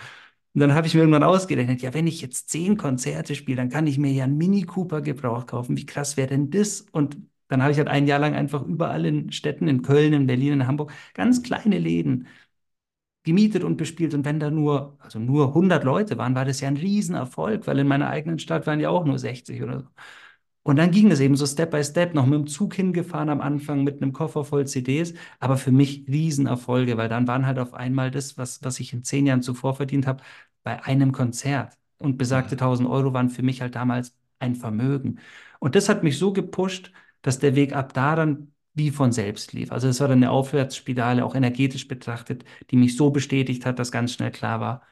Und dann habe ich mir irgendwann ausgerechnet, ja, wenn ich jetzt zehn Konzerte spiele, dann kann ich mir ja einen Mini Cooper Gebrauch kaufen. Wie krass wäre denn das? Und dann habe ich halt ein Jahr lang einfach überall in Städten, in Köln, in Berlin, in Hamburg, ganz kleine Läden gemietet und bespielt. Und wenn da nur, also nur 100 Leute waren, war das ja ein Riesenerfolg, weil in meiner eigenen Stadt waren ja auch nur 60 oder so. Und dann ging es eben so Step by Step, noch mit dem Zug hingefahren am Anfang mit einem Koffer voll CDs, aber für mich Riesenerfolge, weil dann waren halt auf einmal das, was, was ich in zehn Jahren zuvor verdient habe, bei einem Konzert. Und besagte 1000 mhm. Euro waren für mich halt damals ein Vermögen. Und das hat mich so gepusht, dass der Weg ab da dann wie von selbst lief. Also es war dann eine Aufwärtsspirale, auch energetisch betrachtet, die mich so bestätigt hat, dass ganz schnell klar war,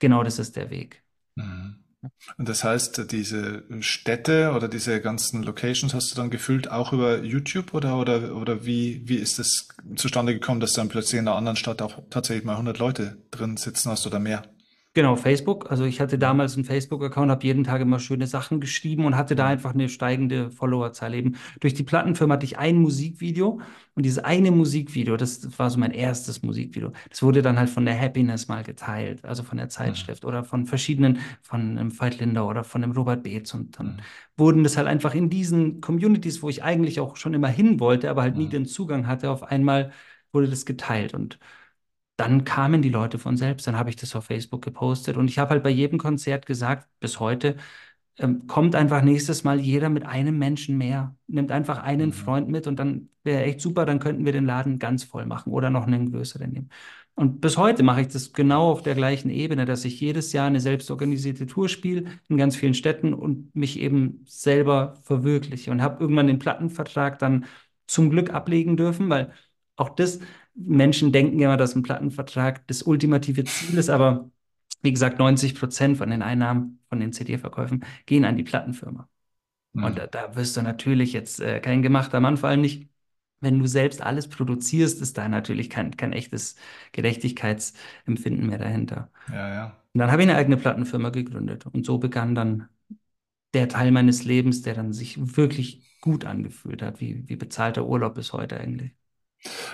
genau das ist der Weg. Mhm. Und das heißt, diese Städte oder diese ganzen Locations hast du dann gefüllt auch über YouTube oder, oder, oder wie, wie ist es zustande gekommen, dass dann plötzlich in einer anderen Stadt auch tatsächlich mal 100 Leute drin sitzen hast oder mehr? Genau, Facebook. Also ich hatte damals einen Facebook-Account, habe jeden Tag immer schöne Sachen geschrieben und hatte da mhm. einfach eine steigende Followerzahl eben. Durch die Plattenfirma hatte ich ein Musikvideo und dieses eine Musikvideo, das, war so mein erstes Musikvideo, das wurde dann halt von der Happiness mal geteilt, also von der Zeitschrift mhm. oder von verschiedenen, von einem Veit Lindau oder von dem Robert Beetz und dann mhm. wurden das halt einfach in diesen Communities, wo ich eigentlich auch schon immer hin wollte, aber halt nie den Zugang hatte, auf einmal wurde das geteilt und dann kamen die Leute von selbst. Dann habe ich das auf Facebook gepostet und ich habe halt bei jedem Konzert gesagt, bis heute, ähm, kommt einfach nächstes Mal jeder mit einem Menschen mehr, nimmt einfach einen mhm. Freund mit und dann wäre echt super, dann könnten wir den Laden ganz voll machen oder noch einen größeren nehmen. Und bis heute mache ich das genau auf der gleichen Ebene, dass ich jedes Jahr eine selbstorganisierte Tour spiele in ganz vielen Städten und mich eben selber verwirkliche und habe irgendwann den Plattenvertrag dann zum Glück ablegen dürfen, weil auch das Menschen denken immer, dass ein Plattenvertrag das ultimative Ziel ist, aber wie gesagt, 90 Prozent von den Einnahmen von den CD-Verkäufen gehen an die Plattenfirma. Mhm. Und da, da, wirst du natürlich jetzt äh, kein gemachter Mann, vor allem nicht, wenn du selbst alles produzierst, ist da natürlich kein, kein echtes Gerechtigkeitsempfinden mehr dahinter. Ja, ja. Und dann habe ich eine eigene Plattenfirma gegründet. Und so begann dann der Teil meines Lebens, der dann sich wirklich gut angefühlt hat, wie, wie bezahlter Urlaub bis heute eigentlich.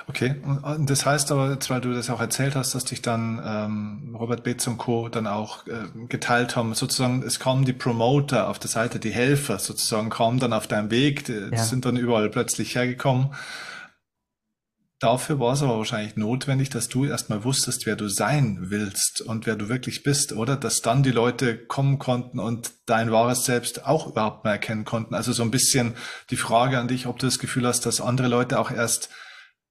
Okay, und das heißt aber, jetzt, weil du das auch erzählt hast, dass dich dann ähm, Robert Betz und Co. dann auch äh, geteilt haben, sozusagen, es kommen die Promoter auf der Seite, die Helfer sozusagen kommen dann auf deinem Weg, die ja. sind dann überall plötzlich hergekommen. dafür war es aber wahrscheinlich notwendig, dass du erstmal wusstest, wer du sein willst und wer du wirklich bist, oder? Dass dann die Leute kommen konnten und dein wahres Selbst auch überhaupt mal erkennen konnten. Also so ein bisschen die Frage an dich, ob du das Gefühl hast, dass andere Leute auch erst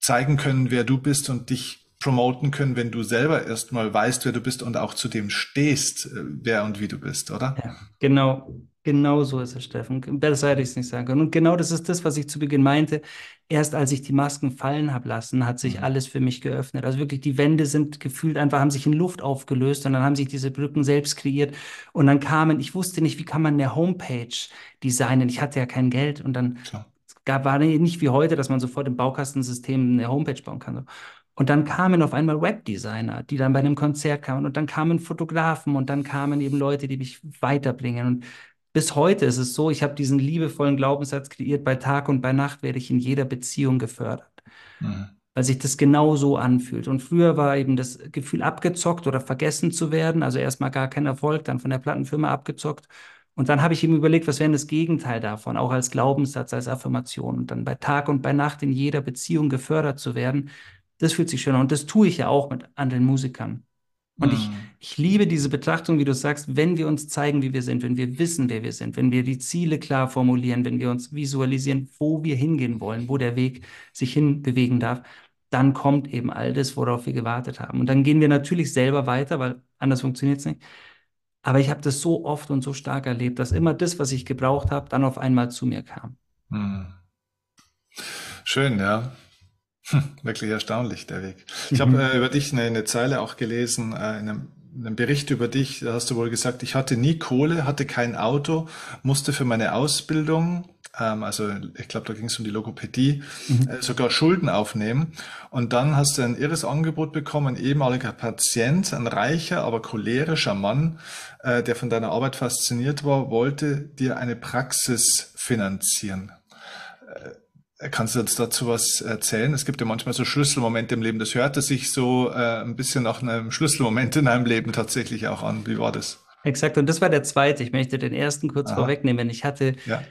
zeigen können, wer du bist und dich promoten können, wenn du selber erstmal weißt, wer du bist und auch zu dem stehst, äh, wer und wie du bist, oder? Ja, genau. Genau so ist es, Steffen. Besser hätte ich es nicht sagen können. Und genau das ist das, was ich zu Beginn meinte. Erst als ich die Masken fallen habe lassen, hat sich mhm. alles für mich geöffnet. Also wirklich, die Wände sind gefühlt einfach, haben sich in Luft aufgelöst und dann haben sich diese Brücken selbst kreiert. Und dann kamen, ich wusste nicht, wie kann man eine Homepage designen? Ich hatte ja kein Geld und dann Klar. Gab, war nicht wie heute, dass man sofort im Baukastensystem eine Homepage bauen kann. Und dann kamen auf einmal Webdesigner, die dann bei einem Konzert kamen und dann kamen Fotografen und dann kamen eben Leute, die mich weiterbringen. Und bis heute ist es so, ich habe diesen liebevollen Glaubenssatz kreiert, bei Tag und bei Nacht werde ich in jeder Beziehung gefördert. Mhm. Weil sich das genau so anfühlt. Und früher war eben das Gefühl, abgezockt oder vergessen zu werden. Also erstmal gar kein Erfolg, dann von der Plattenfirma abgezockt. Und dann habe ich ihm überlegt, was wäre das Gegenteil davon, auch als Glaubenssatz, als Affirmation. Und dann bei Tag und bei Nacht in jeder Beziehung gefördert zu werden, das fühlt sich schön an. Und das tue ich ja auch mit anderen Musikern. Und ich, mhm. ich liebe diese Betrachtung, wie du sagst, wenn wir uns zeigen, wie wir sind, wenn wir wissen, wer wir sind, wenn wir die Ziele klar formulieren, wenn wir uns visualisieren, wo wir hingehen wollen, wo der Weg sich hinbewegen darf, dann kommt eben all das, worauf wir gewartet haben. Und dann gehen wir natürlich selber weiter, weil anders funktioniert es nicht. Aber ich habe das so oft und so stark erlebt, dass immer das, was ich gebraucht habe, dann auf einmal zu mir kam. Hm. Schön, ja. Hm, wirklich erstaunlich, der Weg. Ich habe mhm. äh, über dich eine, eine, Zeile auch gelesen, äh, in einem, in einem Bericht über dich, da hast du wohl gesagt, ich hatte nie Kohle, hatte kein Auto, musste für meine Ausbildung, ähm, also ich glaube, da ging es um die Logopädie, mhm. äh, sogar Schulden aufnehmen. Und dann hast du ein irres Angebot bekommen, ein ehemaliger Patient, ein reicher, aber cholerischer Mann, äh, der von deiner Arbeit fasziniert war, wollte dir eine Praxis finanzieren. Äh, Kannst du uns dazu was erzählen? Es gibt ja manchmal so Schlüsselmomente im Leben. Das hörte sich so äh, ein bisschen nach einem Schlüsselmoment in einem Leben tatsächlich auch an. Wie war das? Exakt. Und das war der zweite. Ich möchte den ersten kurz Aha. vorwegnehmen. Ich hatte ja.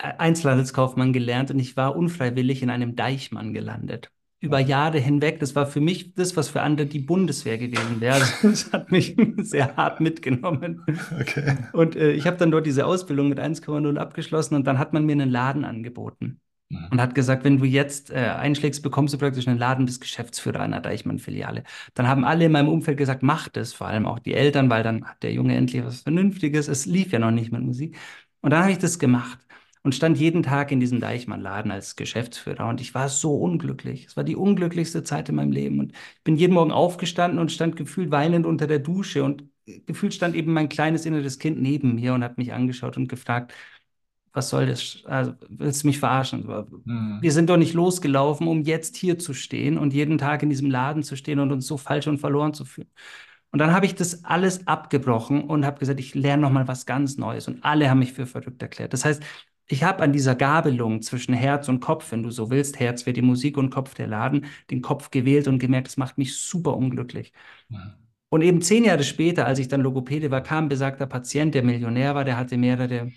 Einzelhandelskaufmann gelernt und ich war unfreiwillig in einem Deichmann gelandet. Über Jahre hinweg. Das war für mich das, was für andere die Bundeswehr gewesen wäre. Also, das hat mich sehr hart mitgenommen. Okay. Und äh, ich habe dann dort diese Ausbildung mit 1,0 abgeschlossen und dann hat man mir einen Laden angeboten. Mhm. Und hat gesagt, wenn du jetzt äh, einschlägst, bekommst du praktisch einen Laden bis Geschäftsführer einer Deichmann-Filiale. Dann haben alle in meinem Umfeld gesagt, mach das, vor allem auch die Eltern, weil dann hat der Junge endlich was Vernünftiges. Es lief ja noch nicht mit Musik. Und dann habe ich das gemacht und stand jeden Tag in diesem Deichmann-Laden als Geschäftsführer. Und ich war so unglücklich. Es war die unglücklichste Zeit in meinem Leben. Und ich bin jeden Morgen aufgestanden und stand gefühlt weinend unter der Dusche. Und gefühlt stand eben mein kleines inneres Kind neben mir und hat mich angeschaut und gefragt, was soll das? Also, willst du mich verarschen? Mhm. Wir sind doch nicht losgelaufen, um jetzt hier zu stehen und jeden Tag in diesem Laden zu stehen und uns so falsch und verloren zu fühlen. Und dann habe ich das alles abgebrochen und habe gesagt, ich lerne noch mal was ganz Neues. Und alle haben mich für verrückt erklärt. Das heißt, ich habe an dieser Gabelung zwischen Herz und Kopf, wenn du so willst, Herz wäre die Musik und Kopf der Laden, den Kopf gewählt und gemerkt, das macht mich super unglücklich. Mhm. Und eben zehn Jahre später, als ich dann Logopäde war, kam besagter Patient, der Millionär war, der hatte mehrere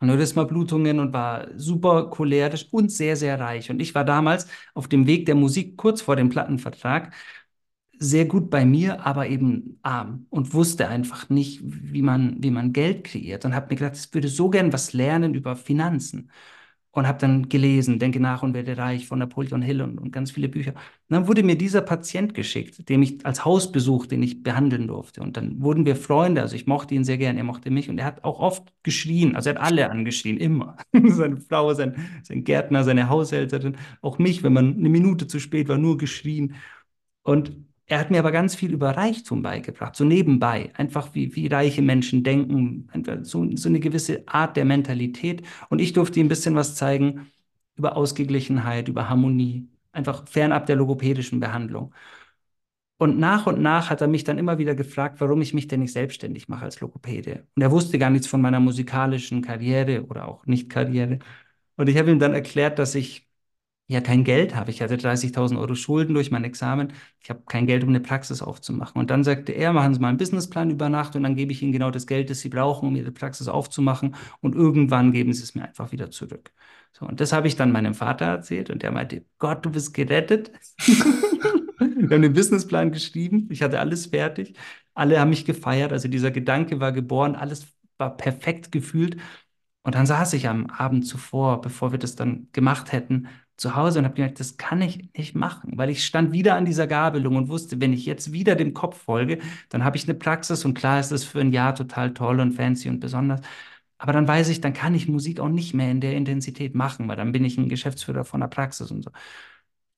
Aneurysma-Blutungen und war super cholerisch und sehr, sehr reich. Und ich war damals auf dem Weg der Musik kurz vor dem Plattenvertrag sehr gut bei mir, aber eben arm und wusste einfach nicht, wie man, wie man Geld kreiert und habe mir gedacht, ich würde so gern was lernen über Finanzen und habe dann gelesen, Denke nach und werde reich von Napoleon Hill und, und ganz viele Bücher. Und dann wurde mir dieser Patient geschickt, dem ich als Hausbesuch, den ich behandeln durfte. Und dann wurden wir Freunde, also ich mochte ihn sehr gern, er mochte mich und er hat auch oft geschrien, also er hat alle angeschrien, immer. seine Frau, sein, sein Gärtner, seine Haushälterin, auch mich, wenn man eine Minute zu spät war, nur geschrien. Und er hat mir aber ganz viel über Reichtum beigebracht, so nebenbei, einfach wie, wie reiche Menschen denken, so, so eine gewisse Art der Mentalität. Und ich durfte ihm ein bisschen was zeigen über Ausgeglichenheit, über Harmonie, einfach fernab der logopädischen Behandlung. Und nach und nach hat er mich dann immer wieder gefragt, warum ich mich denn nicht selbstständig mache als Logopäde. Und er wusste gar nichts von meiner musikalischen Karriere oder auch Nicht-Karriere. Und ich habe ihm dann erklärt, dass ich ja kein Geld habe. Ich hatte 30.000 Euro Schulden durch mein Examen. Ich habe kein Geld, um eine Praxis aufzumachen. Und dann sagte er, machen Sie mal einen Businessplan über Nacht und dann gebe ich Ihnen genau das Geld, das Sie brauchen, um Ihre Praxis aufzumachen. Und irgendwann geben Sie es mir einfach wieder zurück. So, und das habe ich dann meinem Vater erzählt und der meinte, Gott, du bist gerettet. Wir haben den Businessplan geschrieben. Ich hatte alles fertig. Alle haben mich gefeiert. Also dieser Gedanke war geboren. Alles war perfekt gefühlt. Und dann saß ich am Abend zuvor, bevor wir das dann gemacht hätten, zu Hause und habe gemerkt, das kann ich nicht machen, weil ich stand wieder an dieser Gabelung und wusste, wenn ich jetzt wieder dem Kopf folge, dann habe ich eine Praxis und klar ist das für ein Jahr total toll und fancy und besonders. Aber dann weiß ich, dann kann ich Musik auch nicht mehr in der Intensität machen, weil dann bin ich ein Geschäftsführer von der Praxis und so.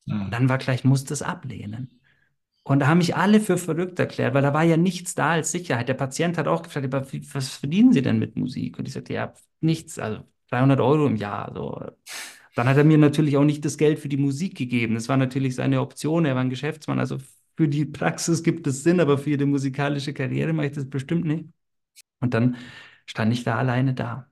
Mhm. Und dann war gleich, muss das ablehnen. Und da haben mich alle für verrückt erklärt, weil da war ja nichts da als Sicherheit. Der Patient hat auch gefragt, was verdienen Sie denn mit Musik? Und ich sagte, ja, nichts, also 300 Euro im Jahr. So. Dann hat er mir natürlich auch nicht das Geld für die Musik gegeben. Das war natürlich seine Option. Er war ein Geschäftsmann. Also für die Praxis gibt es Sinn, aber für die musikalische Karriere mache ich das bestimmt nicht. Und dann stand ich da alleine da.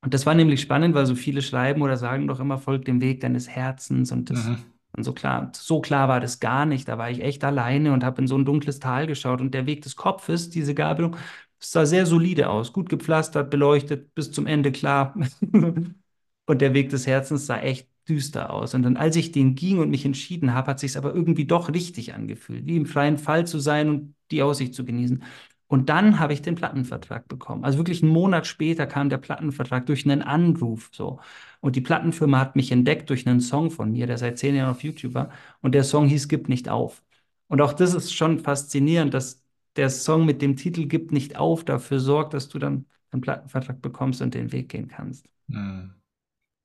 Und das war nämlich spannend, weil so viele schreiben oder sagen doch immer, folgt dem Weg deines Herzens. Und das mhm. und so klar, so klar war das gar nicht. Da war ich echt alleine und habe in so ein dunkles Tal geschaut. Und der Weg des Kopfes, diese Gabelung, sah sehr solide aus, gut gepflastert, beleuchtet, bis zum Ende klar. und der Weg des Herzens sah echt düster aus. Und dann, als ich den ging und mich entschieden habe, hat sich aber irgendwie doch richtig angefühlt, wie im freien Fall zu sein und die Aussicht zu genießen. Und dann habe ich den Plattenvertrag bekommen. Also wirklich einen Monat später kam der Plattenvertrag durch einen Anruf so. Und die Plattenfirma hat mich entdeckt durch einen Song von mir, der seit zehn Jahren auf YouTube war. Und der Song hieß Gib nicht auf. Und auch das ist schon faszinierend, dass der Song mit dem Titel Gib nicht auf dafür sorgt, dass du dann einen Plattenvertrag bekommst und den Weg gehen kannst. Mhm.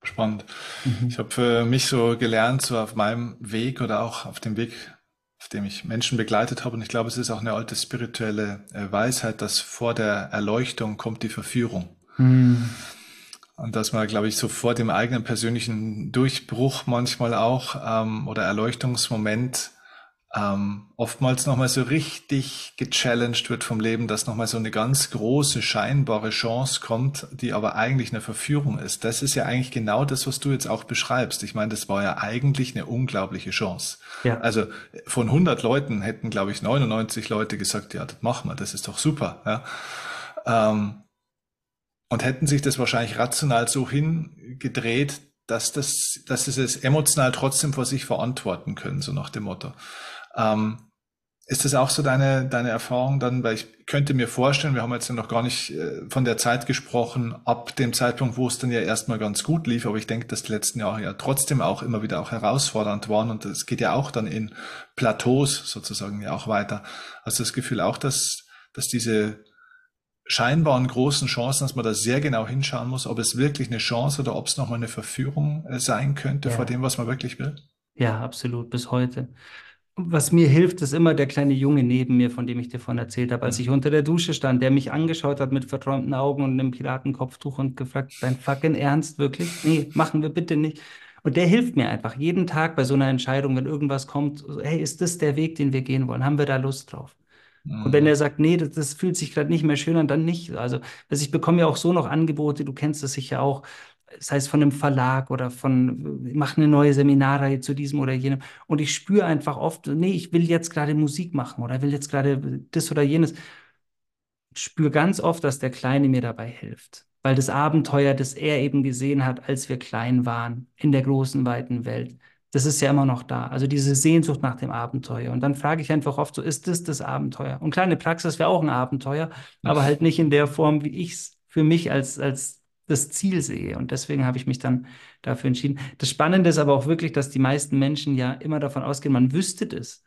Spannend. Mhm. Ich habe für mich so gelernt, so auf meinem Weg oder auch auf dem Weg, auf dem ich Menschen begleitet habe, und ich glaube, es ist auch eine alte spirituelle äh, Weisheit, dass vor der Erleuchtung kommt die Verführung. Mhm. Und dass man, glaube ich, so vor dem eigenen persönlichen Durchbruch manchmal auch ähm, oder Erleuchtungsmoment ähm, oftmals nochmal so richtig gechallenged wird vom Leben, dass nochmal so eine ganz große scheinbare Chance kommt, die aber eigentlich eine Verführung ist. Das ist ja eigentlich genau das, was du jetzt auch beschreibst. Ich meine, das war ja eigentlich eine unglaubliche Chance. Ja. Also von 100 Leuten hätten, glaube ich, 99 Leute gesagt, ja, das machen wir, das ist doch super. Ja. Ähm, und hätten sich das wahrscheinlich rational so hingedreht, dass das, dass sie es emotional trotzdem vor sich verantworten können, so nach dem Motto. Ähm, ist das auch so deine, deine Erfahrung dann? Weil ich könnte mir vorstellen, wir haben jetzt ja noch gar nicht äh, von der Zeit gesprochen, ab dem Zeitpunkt, wo es dann ja erstmal ganz gut lief, aber ich denke, dass die letzten Jahre ja trotzdem auch immer wieder auch herausfordernd waren und es geht ja auch dann in Plateaus sozusagen ja auch weiter. Hast du das Gefühl auch, dass, dass diese scheinbaren großen Chancen, dass man da sehr genau hinschauen muss, ob es wirklich eine Chance oder ob es nochmal eine Verführung äh, sein könnte ja. vor dem, was man wirklich will? Ja, absolut, bis heute. Was mir hilft, ist immer der kleine Junge neben mir, von dem ich dir vorhin erzählt habe, als mhm. ich unter der Dusche stand, der mich angeschaut hat mit verträumten Augen und einem Piratenkopftuch und gefragt, dein fucking Ernst, wirklich? Nee, machen wir bitte nicht. Und der hilft mir einfach jeden Tag bei so einer Entscheidung, wenn irgendwas kommt, hey, ist das der Weg, den wir gehen wollen? Haben wir da Lust drauf? Mhm. Und wenn er sagt, nee, das, das fühlt sich gerade nicht mehr schön an, dann nicht. Also, also ich bekomme ja auch so noch Angebote, du kennst das sicher auch, das heißt von einem Verlag oder von, ich mache eine neue Seminarreihe zu diesem oder jenem. Und ich spüre einfach oft, nee, ich will jetzt gerade Musik machen oder will jetzt gerade das oder jenes. Ich spüre ganz oft, dass der Kleine mir dabei hilft. Weil das Abenteuer, das er eben gesehen hat, als wir klein waren, in der großen, weiten Welt, das ist ja immer noch da. Also diese Sehnsucht nach dem Abenteuer. Und dann frage ich einfach oft so, ist das das Abenteuer? Und kleine Praxis wäre auch ein Abenteuer, aber halt nicht in der Form, wie ich es für mich als, als das Ziel sehe. Und deswegen habe ich mich dann dafür entschieden. Das Spannende ist aber auch wirklich, dass die meisten Menschen ja immer davon ausgehen, man wüsste das.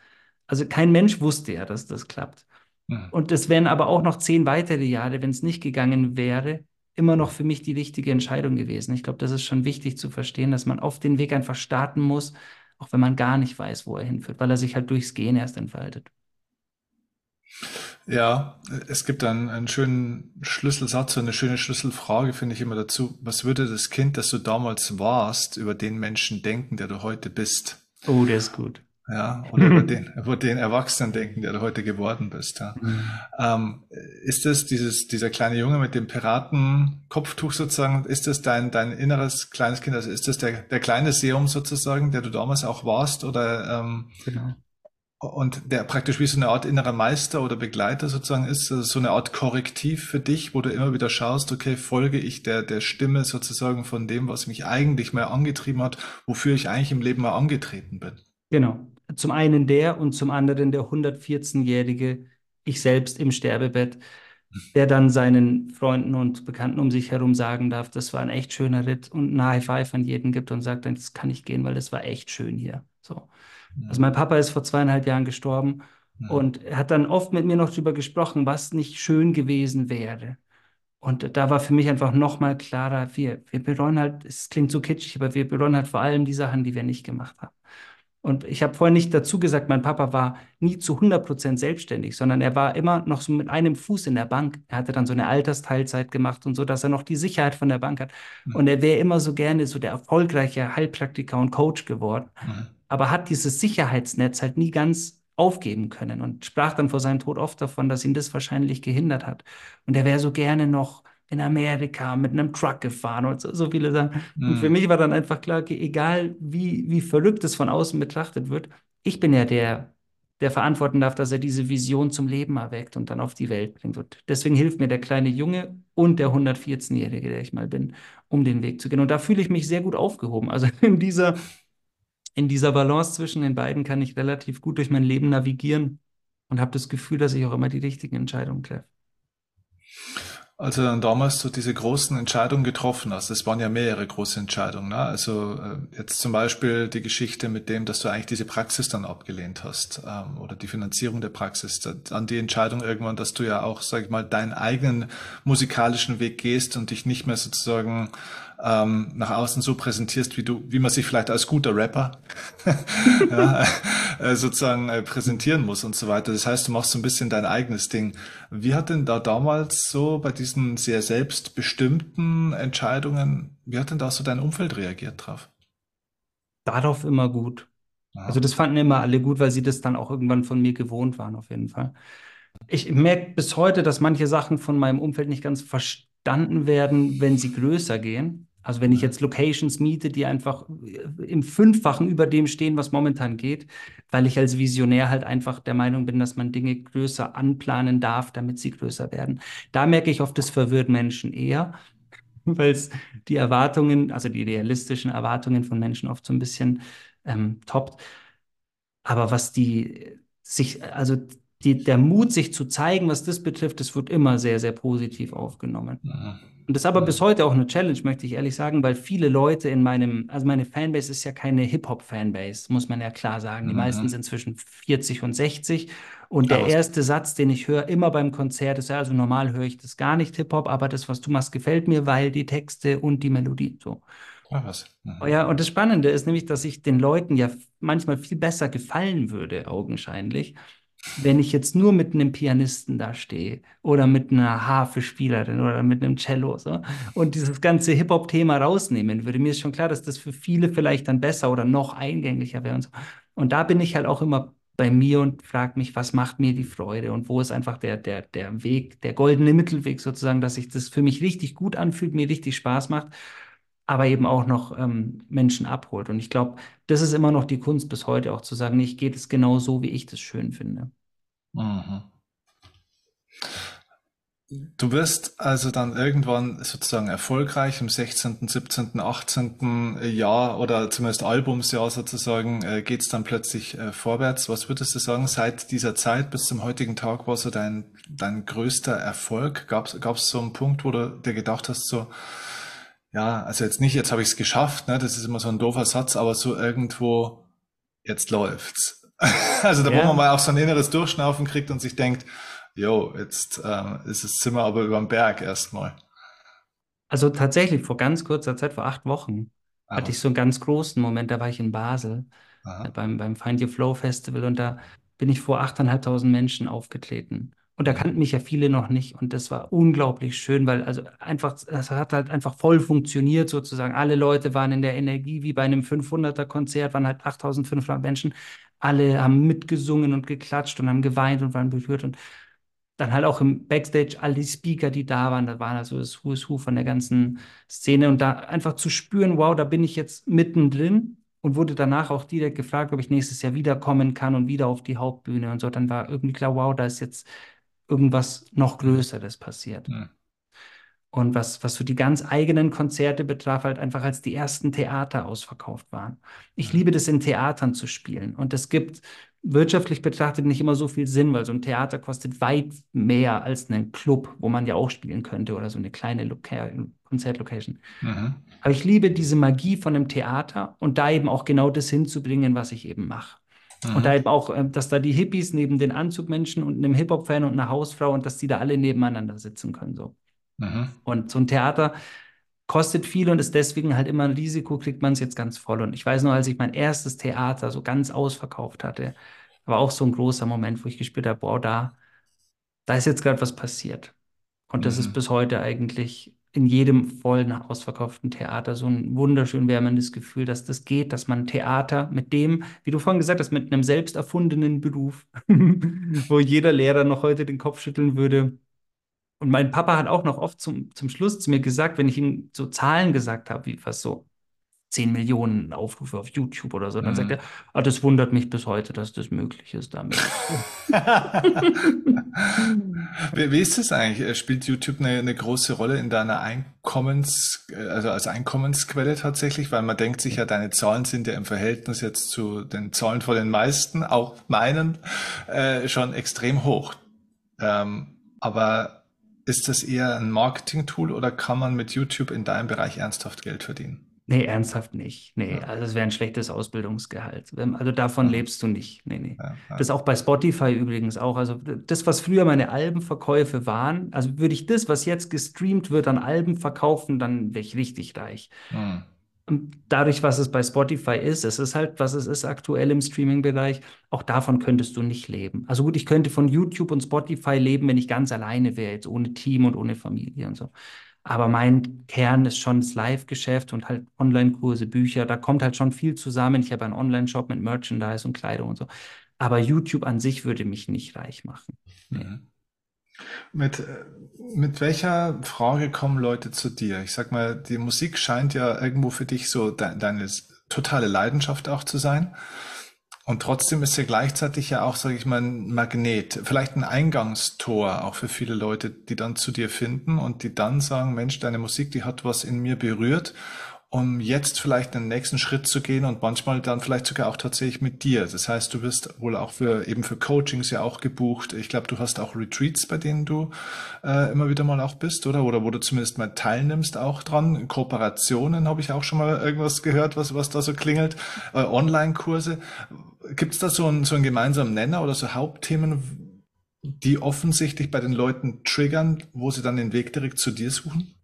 Also kein Mensch wusste ja, dass das klappt. Mhm. Und es wären aber auch noch zehn weitere Jahre, wenn es nicht gegangen wäre, immer noch für mich die richtige Entscheidung gewesen. Ich glaube, das ist schon wichtig zu verstehen, dass man auf den Weg einfach starten muss, auch wenn man gar nicht weiß, wo er hinführt, weil er sich halt durchs Gehen erst entfaltet. Ja, es gibt einen, einen schönen Schlüsselsatz, eine schöne Schlüsselfrage, finde ich immer dazu. Was würde das Kind, das du damals warst, über den Menschen denken, der du heute bist? Oh, der ist gut. ja, oder über den, über den Erwachsenen denken, der du heute geworden bist. Ja. Mhm. Ähm, ist das dieses, dieser kleine Junge mit dem Piratenkopftuch sozusagen, ist das dein, dein inneres kleines Kind? Also ist das der, der kleine Seum sozusagen, der du damals auch warst? Oder ähm, genau. Und der praktisch wie so eine Art innerer Meister oder Begleiter sozusagen ist, also so eine Art Korrektiv für dich, wo du immer wieder schaust, okay, folge ich der, der Stimme sozusagen von dem, was mich eigentlich mal angetrieben hat, wofür ich eigentlich im Leben mal angetreten bin. Genau, zum einen der und zum anderen der 114-jährige Ich selbst im Sterbebett, der dann seinen Freunden und Bekannten um sich herum sagen darf, das war ein echt schöner Ritt und ein High Five an jeden gibt und sagt dann, das kann ich gehen, weil das war echt schön hier. So. Also mein Papa ist vor zweieinhalb Jahren gestorben ja. und er hat dann oft mit mir noch darüber gesprochen, was nicht schön gewesen wäre. Und da war für mich einfach nochmal klarer, wir, wir bereuen halt, es klingt so kitschig, aber wir bereuen halt vor allem die Sachen, die wir nicht gemacht haben. Und ich habe vorhin nicht dazu gesagt, mein Papa war nie zu 100 Prozent selbstständig, sondern er war immer noch so mit einem Fuß in der Bank. Er hatte dann so eine Altersteilzeit gemacht und so, dass er noch die Sicherheit von der Bank hat. Mhm. Und er wäre immer so gerne so der erfolgreiche Heilpraktiker und Coach geworden, mhm. Aber hat dieses Sicherheitsnetz halt nie ganz aufgeben können und sprach dann vor seinem Tod oft davon, dass ihn das wahrscheinlich gehindert hat. Und er wäre so gerne noch in Amerika mit einem Truck gefahren und so, so viele Sachen. Mhm. Und für mich war dann einfach klar, okay, egal wie, wie verrückt es von außen betrachtet wird, ich bin ja der, der verantworten darf, dass er diese Vision zum Leben erweckt und dann auf die Welt bringt. Und deswegen hilft mir der kleine Junge und der 114-Jährige, der ich mal bin, um den Weg zu gehen. Und da fühle ich mich sehr gut aufgehoben. Also in dieser, in dieser Balance zwischen den beiden kann ich relativ gut durch mein Leben navigieren und habe das Gefühl, dass ich auch immer die richtigen Entscheidungen treffe als du dann damals so diese großen Entscheidungen getroffen hast, es waren ja mehrere große Entscheidungen, ne? also äh, jetzt zum Beispiel die Geschichte mit dem, dass du eigentlich diese Praxis dann abgelehnt hast ähm, oder die Finanzierung der Praxis, dann die Entscheidung irgendwann, dass du ja auch, sag ich mal, deinen eigenen musikalischen Weg gehst und dich nicht mehr sozusagen ähm, nach außen so präsentierst, wie du, wie man sich vielleicht als guter Rapper ja, äh, sozusagen äh, präsentieren muss und so weiter. Das heißt, du machst so ein bisschen dein eigenes Ding. Wie hat denn da damals so bei diesen sehr selbstbestimmten Entscheidungen, wie hat denn da so dein Umfeld reagiert drauf? Darauf immer gut. Aha. Also das fanden immer alle gut, weil sie das dann auch irgendwann von mir gewohnt waren, auf jeden Fall. Ich merke bis heute, dass manche Sachen von meinem Umfeld nicht ganz verstanden werden, wenn sie größer gehen. Also wenn ich jetzt Locations miete, die einfach im Fünffachen über dem stehen, was momentan geht, weil ich als Visionär halt einfach der Meinung bin, dass man Dinge größer anplanen darf, damit sie größer werden. Da merke ich oft, das verwirrt Menschen eher, weil es die Erwartungen, also die realistischen Erwartungen von Menschen oft so ein bisschen ähm, toppt. Aber was die sich, also die, der Mut, sich zu zeigen, was das betrifft, das wird immer sehr, sehr positiv aufgenommen. Ja. Und das ist aber bis heute auch eine Challenge, möchte ich ehrlich sagen, weil viele Leute in meinem, also meine Fanbase ist ja keine Hip-Hop-Fanbase, muss man ja klar sagen. Die mhm. meisten sind zwischen 40 und 60. Und der erste Satz, den ich höre, immer beim Konzert, ist ja, also normal höre ich das gar nicht Hip-Hop, aber das, was du machst, gefällt mir, weil die Texte und die Melodie so. Ach was. Mhm. Ja, und das Spannende ist nämlich, dass ich den Leuten ja manchmal viel besser gefallen würde, augenscheinlich, wenn ich jetzt nur mit einem Pianisten da stehe oder mit einer Harfe-Spielerin oder mit einem Cello so, und dieses ganze Hip-Hop-Thema rausnehmen würde, mir ist schon klar, dass das für viele vielleicht dann besser oder noch eingänglicher wäre und so. Und da bin ich halt auch immer bei mir und frage mich, was macht mir die Freude und wo ist einfach der, der, der Weg, der goldene Mittelweg sozusagen, dass sich das für mich richtig gut anfühlt, mir richtig Spaß macht aber eben auch noch ähm, Menschen abholt. Und ich glaube, das ist immer noch die Kunst bis heute auch zu sagen, ich geht es genau so, wie ich das schön finde. Mhm. Du wirst also dann irgendwann sozusagen erfolgreich im 16., 17., 18. Jahr oder zumindest Albumsjahr sozusagen äh, geht es dann plötzlich äh, vorwärts. Was würdest du sagen, seit dieser Zeit bis zum heutigen Tag war so dein, dein größter Erfolg? Gab es so einen Punkt, wo du dir gedacht hast, so, ja, also jetzt nicht, jetzt habe ich es geschafft, ne? das ist immer so ein doofer Satz, aber so irgendwo, jetzt läuft's. also da, ja. wo man mal auch so ein inneres Durchschnaufen kriegt und sich denkt, jo, jetzt äh, ist das Zimmer aber über dem Berg erstmal. Also tatsächlich, vor ganz kurzer Zeit, vor acht Wochen, ah. hatte ich so einen ganz großen Moment, da war ich in Basel Aha. beim, beim Find Your Flow Festival und da bin ich vor 8.500 Menschen aufgetreten. Und da kannten mich ja viele noch nicht. Und das war unglaublich schön, weil also einfach, das hat halt einfach voll funktioniert sozusagen. Alle Leute waren in der Energie wie bei einem 500er Konzert, waren halt 8500 Menschen. alle haben mitgesungen und geklatscht und haben geweint und waren berührt und dann halt auch im Backstage all die Speaker, die da waren, da waren also das Who is Who von der ganzen Szene und da einfach zu spüren, wow, da bin ich jetzt mittendrin und wurde danach auch direkt gefragt, ob ich nächstes Jahr wiederkommen kann und wieder auf die Hauptbühne und so. Dann war irgendwie klar, wow, da ist jetzt irgendwas noch Größeres passiert. Mhm. Und was, was so die ganz eigenen Konzerte betraf, halt einfach als die ersten Theater ausverkauft waren. Ich liebe das in Theatern zu spielen. Und es gibt wirtschaftlich betrachtet nicht immer so viel Sinn, weil so ein Theater kostet weit mehr als ein Club, wo man ja auch spielen könnte oder so eine kleine Loca Konzertlocation. Mhm. Aber ich liebe diese Magie von einem Theater und da eben auch genau das hinzubringen, was ich eben mache. Mhm. Und da eben auch, äh, dass da die Hippies neben den Anzugmenschen und einem Hip-Hop-Fan und einer Hausfrau und dass die da alle nebeneinander sitzen können. So. Mhm. Und so ein Theater kostet viel und ist deswegen halt immer ein Risiko, kriegt man es jetzt ganz voll. Und ich weiß noch, als ich mein erstes Theater so ganz ausverkauft hatte, war auch so ein großer Moment, wo ich gespürt habe, wow, da, da ist jetzt gerade was passiert. Und das ist Mhm. bis heute eigentlich in jedem vollen, ausverkauften Theater so ein wunderschön wärmendes Gefühl, dass das geht, dass man Theater mit dem, wie du vorhin gesagt hast, mit einem selbst erfundenen Beruf, wo jeder Lehrer noch heute den Kopf schütteln würde. Und mein Papa hat auch noch oft zum, zum Schluss zu mir gesagt, wenn ich ihm so Zahlen gesagt habe, wie was so 10 Millionen Aufrufe auf YouTube oder so, dann sagt Mhm. er, ah, das wundert mich bis heute, dass das möglich ist damit. Wie, wie ist das eigentlich? Äh, Spielt YouTube eine, eine große Rolle in deiner Einkommens, äh, also als Einkommensquelle tatsächlich? Weil man denkt sich ja, deine Zahlen sind ja im Verhältnis jetzt zu den Zahlen von den meisten, auch meinen, äh, schon extrem hoch. Ähm, aber ist das eher ein Marketing-Tool oder kann man mit YouTube in deinem Bereich ernsthaft Geld verdienen? Nee, ernsthaft nicht. Nee, Ja. also es wäre ein schlechtes Ausbildungsgehalt. Also davon lebst du nicht. Nee, nee. Ja, ja. Das auch bei Spotify übrigens auch. Also das, was früher meine Albenverkäufe waren, also würde ich das, was jetzt gestreamt wird, an Alben verkaufen, dann wäre ich richtig reich. Mhm. Und dadurch, was es bei Spotify ist, es ist halt, was es ist aktuell im Streaming-Bereich, auch davon könntest du nicht leben. Also gut, ich könnte von YouTube und Spotify leben, wenn ich ganz alleine wäre, jetzt ohne Team und ohne Familie und so. Aber mein Kern ist schon das Live-Geschäft und halt Online-Kurse, Bücher. Da kommt halt schon viel zusammen. Ich habe einen Online-Shop mit Merchandise und Kleidung und so. Aber YouTube an sich würde mich nicht reich machen. Mhm. Mit, äh, mit welcher Frage kommen Leute zu dir? Ich sag mal, die Musik scheint ja irgendwo für dich so de deine totale Leidenschaft auch zu sein. Und trotzdem ist sie gleichzeitig ja auch, sage ich mal, ein Magnet, vielleicht ein Eingangstor auch für viele Leute, die dann zu dir finden und die dann sagen, Mensch, deine Musik, die hat was in mir berührt, um jetzt vielleicht den nächsten Schritt zu gehen und manchmal dann vielleicht sogar auch tatsächlich mit dir. Das heißt, du wirst wohl auch für eben für Coachings ja auch gebucht. Ich glaube, du hast auch Retreats, bei denen du äh, immer wieder mal auch bist, oder? Oder wo du zumindest mal teilnimmst auch dran. Kooperationen habe ich auch schon mal irgendwas gehört, was, was da so klingelt. Äh, Online-Kurse. Gibt es da so einen, so einen gemeinsamen Nenner oder so Hauptthemen, die offensichtlich bei den Leuten triggern, wo sie dann den Weg direkt zu dir suchen?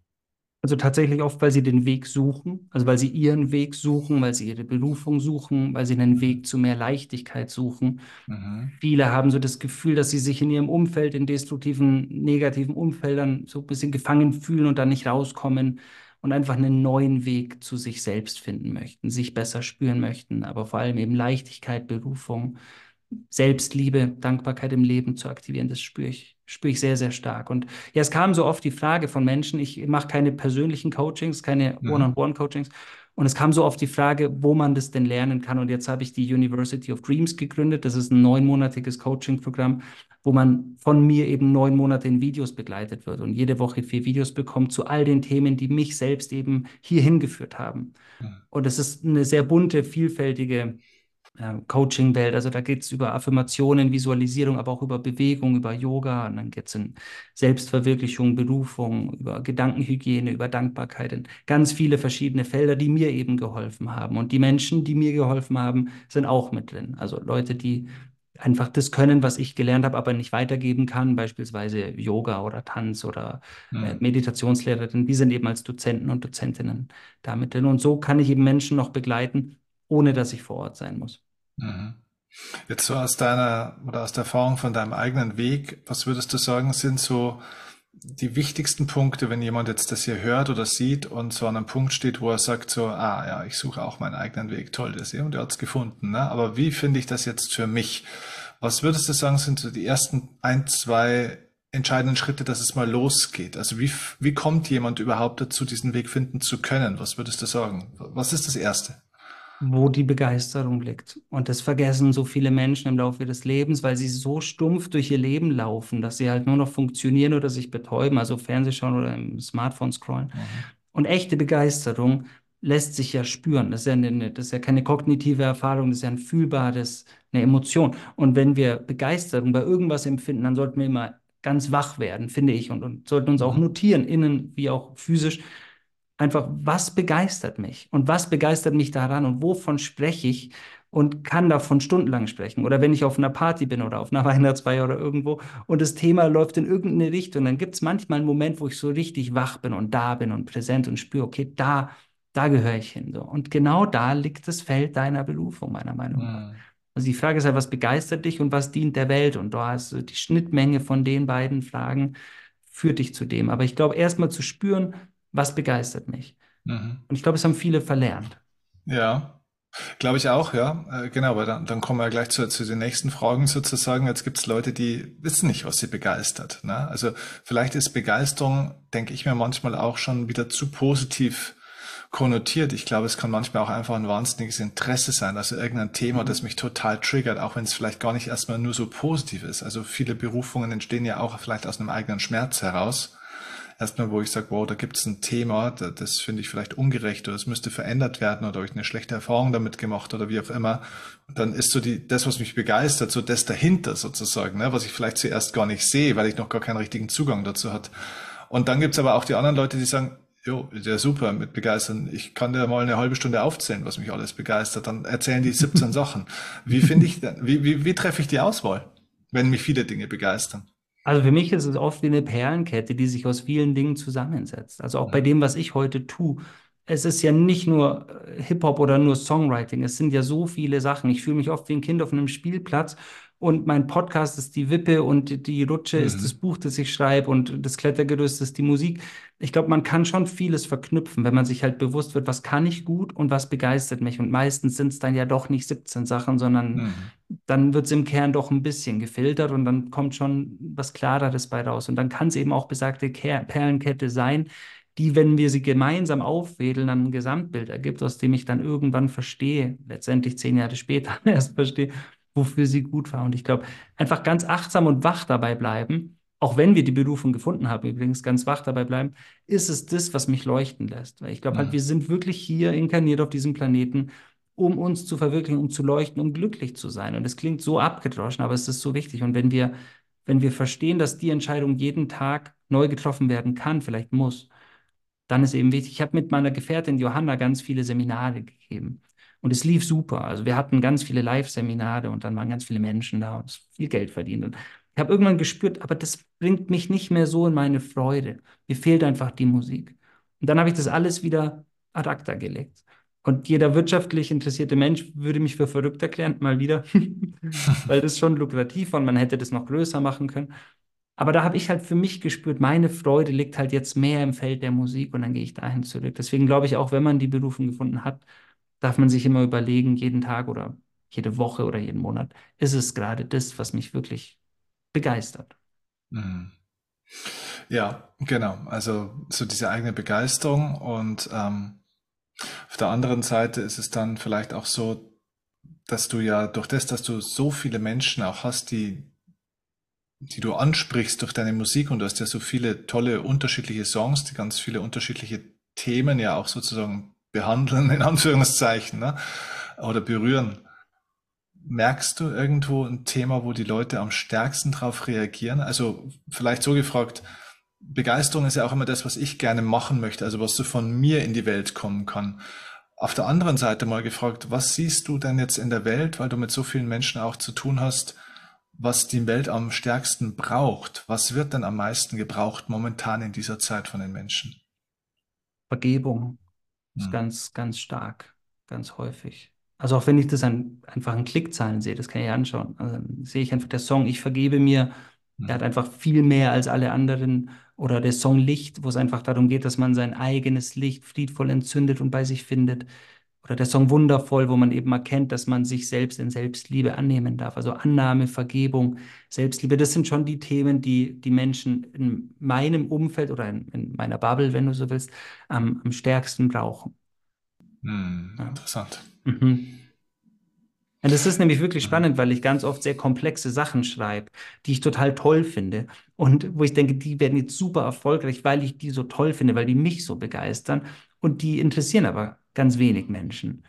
Also tatsächlich oft, weil sie den Weg suchen, also weil sie ihren Weg suchen, weil sie ihre Berufung suchen, weil sie einen Weg zu mehr Leichtigkeit suchen. Mhm. Viele haben so das Gefühl, dass sie sich in ihrem Umfeld, in destruktiven, negativen Umfeldern so ein bisschen gefangen fühlen und da nicht rauskommen und einfach einen neuen Weg zu sich selbst finden möchten, sich besser spüren möchten, aber vor allem eben Leichtigkeit, Berufung, Selbstliebe, Dankbarkeit im Leben zu aktivieren, das spüre ich, spüre ich sehr, sehr stark. Und ja, es kam so oft die Frage von Menschen, ich mache keine persönlichen Coachings, keine Mhm. One-on-One-Coachings. Und es kam so oft die Frage, wo man das denn lernen kann. Und jetzt habe ich die University of Dreams gegründet. Das ist ein neunmonatiges Coaching-Programm, wo man von mir eben neun Monate in Videos begleitet wird und jede Woche vier Videos bekommt zu all den Themen, die mich selbst eben hierhin geführt haben. Mhm. Und es ist eine sehr bunte, vielfältige äh, Coaching-Welt. Also da geht es über Affirmationen, Visualisierung, aber auch über Bewegung, über Yoga. Und dann geht es in Selbstverwirklichung, Berufung, über Gedankenhygiene, über Dankbarkeit, in ganz viele verschiedene Felder, die mir eben geholfen haben. Und die Menschen, die mir geholfen haben, sind auch mit drin. Also Leute, die einfach das können, was ich gelernt habe, aber nicht weitergeben kann, beispielsweise Yoga oder Tanz oder äh, Mhm. Meditationslehrerin, die sind eben als Dozenten und Dozentinnen damit drin. Und so kann ich eben Menschen noch begleiten, ohne dass ich vor Ort sein muss. Mhm. Jetzt so aus deiner oder aus der Erfahrung von deinem eigenen Weg, was würdest du sagen, sind so die wichtigsten Punkte, wenn jemand jetzt das hier hört oder sieht und so an einem Punkt steht, wo er sagt so, ah ja, ich suche auch meinen eigenen Weg, toll, das ist und er hat's gefunden, ne? aber wie finde ich das jetzt für mich? Was würdest du sagen, sind so die ersten ein, zwei entscheidenden Schritte, dass es mal losgeht? Also wie, wie kommt jemand überhaupt dazu, diesen Weg finden zu können? Was würdest du sagen? Was ist das Erste? Wo die Begeisterung liegt. Und das vergessen so viele Menschen im Laufe des Lebens, weil sie so stumpf durch ihr Leben laufen, dass sie halt nur noch funktionieren oder sich betäuben, also Fernsehschauen oder im Smartphone scrollen. Mhm. Und echte Begeisterung lässt sich ja spüren. Das ist ja, eine, das ist ja keine kognitive Erfahrung, das ist ja ein fühlbares, eine Emotion. Und wenn wir Begeisterung bei irgendwas empfinden, dann sollten wir immer ganz wach werden, finde ich, und, und sollten uns auch mhm. notieren, innen wie auch physisch, Einfach, was begeistert mich und was begeistert mich daran und wovon spreche ich und kann davon stundenlang sprechen. Oder wenn ich auf einer Party bin oder auf einer Weihnachtsfeier oder irgendwo und das Thema läuft in irgendeine Richtung, dann gibt es manchmal einen Moment, wo ich so richtig wach bin und da bin und präsent und spüre, okay, da, da gehöre ich hin. So. Und genau da liegt das Feld deiner Berufung, meiner Meinung nach. Mhm. Also die Frage ist ja, was begeistert dich und was dient der Welt? Und da hast du die Schnittmenge von den beiden Fragen führt dich zu dem. Aber ich glaube, erstmal zu spüren, was begeistert mich? Mhm. Und ich glaube, es haben viele verlernt. Ja, Glaube ich auch, ja. Äh, genau, aber dann, dann kommen wir gleich zu, zu den nächsten Fragen sozusagen. Jetzt gibt es Leute, die wissen nicht, was sie begeistert. Ne? Also vielleicht ist Begeisterung, denke ich mir manchmal auch schon wieder zu positiv konnotiert. Ich glaube, es kann manchmal auch einfach ein wahnsinniges Interesse sein. Also irgendein Thema, mhm. das mich total triggert, auch wenn es vielleicht gar nicht erstmal nur so positiv ist. Also viele Berufungen entstehen ja auch vielleicht aus einem eigenen Schmerz heraus erstmal, wo ich sage, wow, da gibt es ein Thema, das, das finde ich vielleicht ungerecht oder es müsste verändert werden oder habe ich eine schlechte Erfahrung damit gemacht oder wie auch immer. Und dann ist so die, das, was mich begeistert, so das dahinter sozusagen, ne, was ich vielleicht zuerst gar nicht sehe, weil ich noch gar keinen richtigen Zugang dazu hat. Und dann gibt's aber auch die anderen Leute, die sagen, Jo, ja super mit begeistern. Ich kann dir mal eine halbe Stunde aufzählen, was mich alles begeistert. Dann erzählen die 17 Sachen. Wie finde ich, wie, wie, wie treffe ich die Auswahl, wenn mich viele Dinge begeistern? Also für mich ist es oft wie eine Perlenkette, die sich aus vielen Dingen zusammensetzt. Also auch bei dem, was ich heute tue. Es ist ja nicht nur äh, Hip-Hop oder nur Songwriting. Es sind ja so viele Sachen. Ich fühle mich oft wie ein Kind auf einem Spielplatz und mein Podcast ist die Wippe und die Rutsche mhm. ist das Buch, das ich schreibe und das Klettergerüst ist die Musik. Ich glaube, man kann schon vieles verknüpfen, wenn man sich halt bewusst wird, was kann ich gut und was begeistert mich. Und meistens sind es dann ja doch nicht 17 Sachen, sondern mhm. dann wird es im Kern doch ein bisschen gefiltert und dann kommt schon was Klareres bei raus. Und dann kann es eben auch besagte Perlenkette sein, die, wenn wir sie gemeinsam aufwedeln, dann ein Gesamtbild ergibt, aus dem ich dann irgendwann verstehe, letztendlich zehn Jahre später erst verstehe, wofür sie gut war. Und ich glaube, einfach ganz achtsam und wach dabei bleiben, auch wenn wir die Berufung gefunden haben, übrigens ganz wach dabei bleiben, ist es das, was mich leuchten lässt. Weil ich glaube halt, wir sind wirklich hier inkarniert auf diesem Planeten, um uns zu verwirklichen, um zu leuchten, um glücklich zu sein. Und es klingt so abgedroschen, aber es ist so wichtig. Und wenn wir, wenn wir verstehen, dass die Entscheidung jeden Tag neu getroffen werden kann, vielleicht muss, dann ist eben wichtig. Ich habe mit meiner Gefährtin Johanna ganz viele Seminare gegeben. Und es lief super. Also wir hatten ganz viele Live-Seminare und dann waren ganz viele Menschen da und viel Geld verdient. Und ich habe irgendwann gespürt, aber das bringt mich nicht mehr so in meine Freude. Mir fehlt einfach die Musik. Und dann habe ich das alles wieder ad acta gelegt. Und jeder wirtschaftlich interessierte Mensch würde mich für verrückt erklären, mal wieder, weil das schon lukrativ war und man hätte das noch größer machen können. Aber da habe ich halt für mich gespürt, meine Freude liegt halt jetzt mehr im Feld der Musik und dann gehe ich dahin zurück. Deswegen glaube ich, auch wenn man die Berufung gefunden hat, darf man sich immer überlegen, jeden Tag oder jede Woche oder jeden Monat, ist es gerade das, was mich wirklich begeistert. Mhm. Ja, genau. Also so diese eigene Begeisterung und ähm, auf der anderen Seite ist es dann vielleicht auch so, dass du ja durch das, dass du so viele Menschen auch hast, die die du ansprichst durch deine Musik und du hast ja so viele tolle unterschiedliche Songs, die ganz viele unterschiedliche Themen ja auch sozusagen behandeln, in Anführungszeichen, ne? oder berühren. Merkst du irgendwo ein Thema, wo die Leute am stärksten darauf reagieren? Also vielleicht so gefragt, Begeisterung ist ja auch immer das, was ich gerne machen möchte, also was so von mir in die Welt kommen kann. Auf der anderen Seite mal gefragt, was siehst du denn jetzt in der Welt, weil du mit so vielen Menschen auch zu tun hast, was die Welt am stärksten braucht? Was wird denn am meisten gebraucht momentan in dieser Zeit von den Menschen? Vergebung. Das ist mhm. ganz, ganz stark, ganz häufig. Also auch wenn ich das an, einfach in Klickzahlen sehe, das kann ich anschauen. Also sehe ich einfach der Song, ich vergebe mir, Er hat Mhm. einfach viel mehr als alle anderen. Oder der Song Licht, wo es einfach darum geht, dass man sein eigenes Licht friedvoll entzündet und bei sich findet. Oder der Song Wundervoll, wo man eben erkennt, dass man sich selbst in Selbstliebe annehmen darf. Also Annahme, Vergebung, Selbstliebe, das sind schon die Themen, die die Menschen in meinem Umfeld oder in, in meiner Bubble, wenn du so willst, am, am stärksten brauchen. Mhm. Ja. Interessant. Mhm. Und das ist nämlich wirklich spannend, weil ich ganz oft sehr komplexe Sachen schreibe, die ich total toll finde. Und wo ich denke, die werden jetzt super erfolgreich, weil ich die so toll finde, weil die mich so begeistern. Und die interessieren aber ganz wenig Menschen,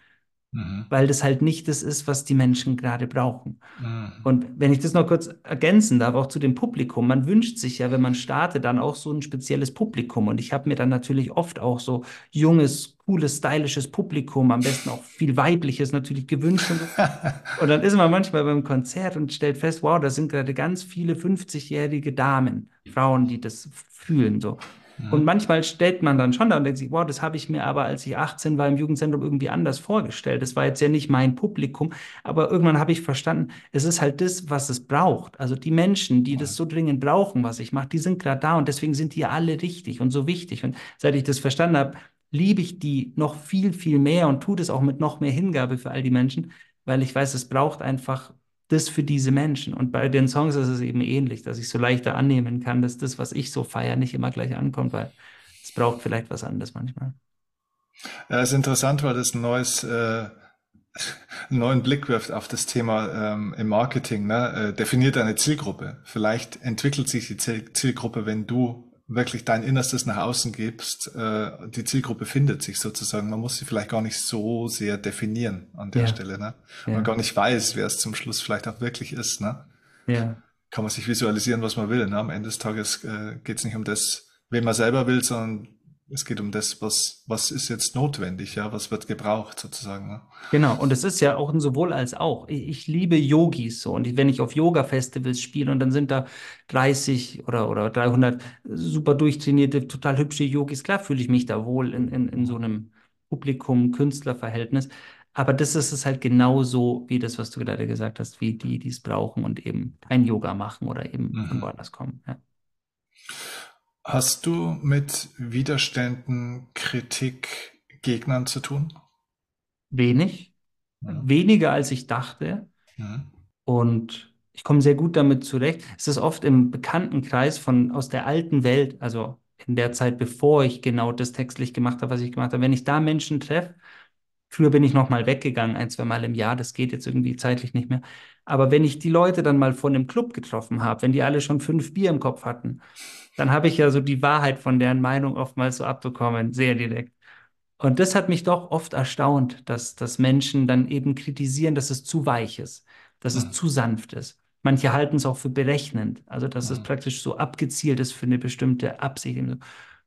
Mhm. weil das halt nicht das ist, was die Menschen gerade brauchen. Mhm. Und wenn ich das noch kurz ergänzen darf, auch zu dem Publikum, man wünscht sich ja, wenn man startet, dann auch so ein spezielles Publikum. Und ich habe mir dann natürlich oft auch so junges, cooles, stylisches Publikum, am besten auch viel weibliches natürlich gewünscht. Und, dann ist man manchmal beim Konzert und stellt fest, wow, da sind gerade ganz viele 50-jährige Damen, Frauen, die das fühlen so. Und Mhm. manchmal stellt man dann schon da und denkt sich, wow, das habe ich mir aber, als ich 18 war, im Jugendzentrum irgendwie anders vorgestellt. Das war jetzt ja nicht mein Publikum, aber irgendwann habe ich verstanden, es ist halt das, was es braucht. Also die Menschen, die das so dringend brauchen, was ich mache, die sind gerade da und deswegen sind die alle richtig und so wichtig. Und seit ich das verstanden habe, liebe ich die noch viel, viel mehr und tue das auch mit noch mehr Hingabe für all die Menschen, weil ich weiß, es braucht einfach das für diese Menschen. Und bei den Songs ist es eben ähnlich, dass ich so leichter annehmen kann, dass das, was ich so feiere, nicht immer gleich ankommt, weil es braucht vielleicht was anderes manchmal. Ja, ist interessant, weil das ein neues, äh, einen neuen Blick wirft auf das Thema ähm, im Marketing. Ne? Äh, definiert deine Zielgruppe. Vielleicht entwickelt sich die Ziel Zielgruppe, wenn du wirklich dein Innerstes nach außen gibst. Äh, die Zielgruppe findet sich sozusagen. Man muss sie vielleicht gar nicht so sehr definieren an der Ja. Stelle. Ne? Ja. Man gar nicht weiß, wer es zum Schluss vielleicht auch wirklich ist. Ne? Ja, Kann man sich visualisieren, was man will. Ne? Am Ende des Tages äh, geht es nicht um das, wen man selber will, sondern es geht um das, was, was ist jetzt notwendig, ja, was wird gebraucht sozusagen. Ne? genau. Und es ist ja auch ein sowohl als auch. Ich, ich liebe Yogis so. Und wenn ich auf Yoga-Festivals spiele und dann sind da 30 oder, oder 300 super durchtrainierte, total hübsche Yogis, klar fühle ich mich da wohl in, in, in so einem Publikum-Künstler-Verhältnis. Aber das ist es halt genauso wie das, was du gerade gesagt hast, wie die, die es brauchen und eben kein Yoga machen oder eben von Mhm. woanders kommen. Ja. Hast du mit Widerständen, Kritik, Gegnern zu tun? Wenig, Ja. weniger als ich dachte. Mhm. Und ich komme sehr gut damit zurecht. Es ist oft im Bekanntenkreis von aus der alten Welt, also in der Zeit, bevor ich genau das textlich gemacht habe, was ich gemacht habe. Wenn ich da Menschen treffe, früher bin ich noch mal weggegangen, ein, zwei Mal im Jahr, das geht jetzt irgendwie zeitlich nicht mehr. Aber wenn ich die Leute dann mal vor einem Club getroffen habe, wenn die alle schon fünf Bier im Kopf hatten, dann habe ich ja so die Wahrheit von deren Meinung oftmals so abbekommen, sehr direkt. Und das hat mich doch oft erstaunt, dass, dass Menschen dann eben kritisieren, dass es zu weich ist, dass es Mhm. zu sanft ist. Manche halten es auch für berechnend, also dass es Mhm. praktisch so abgezielt ist für eine bestimmte Absicht.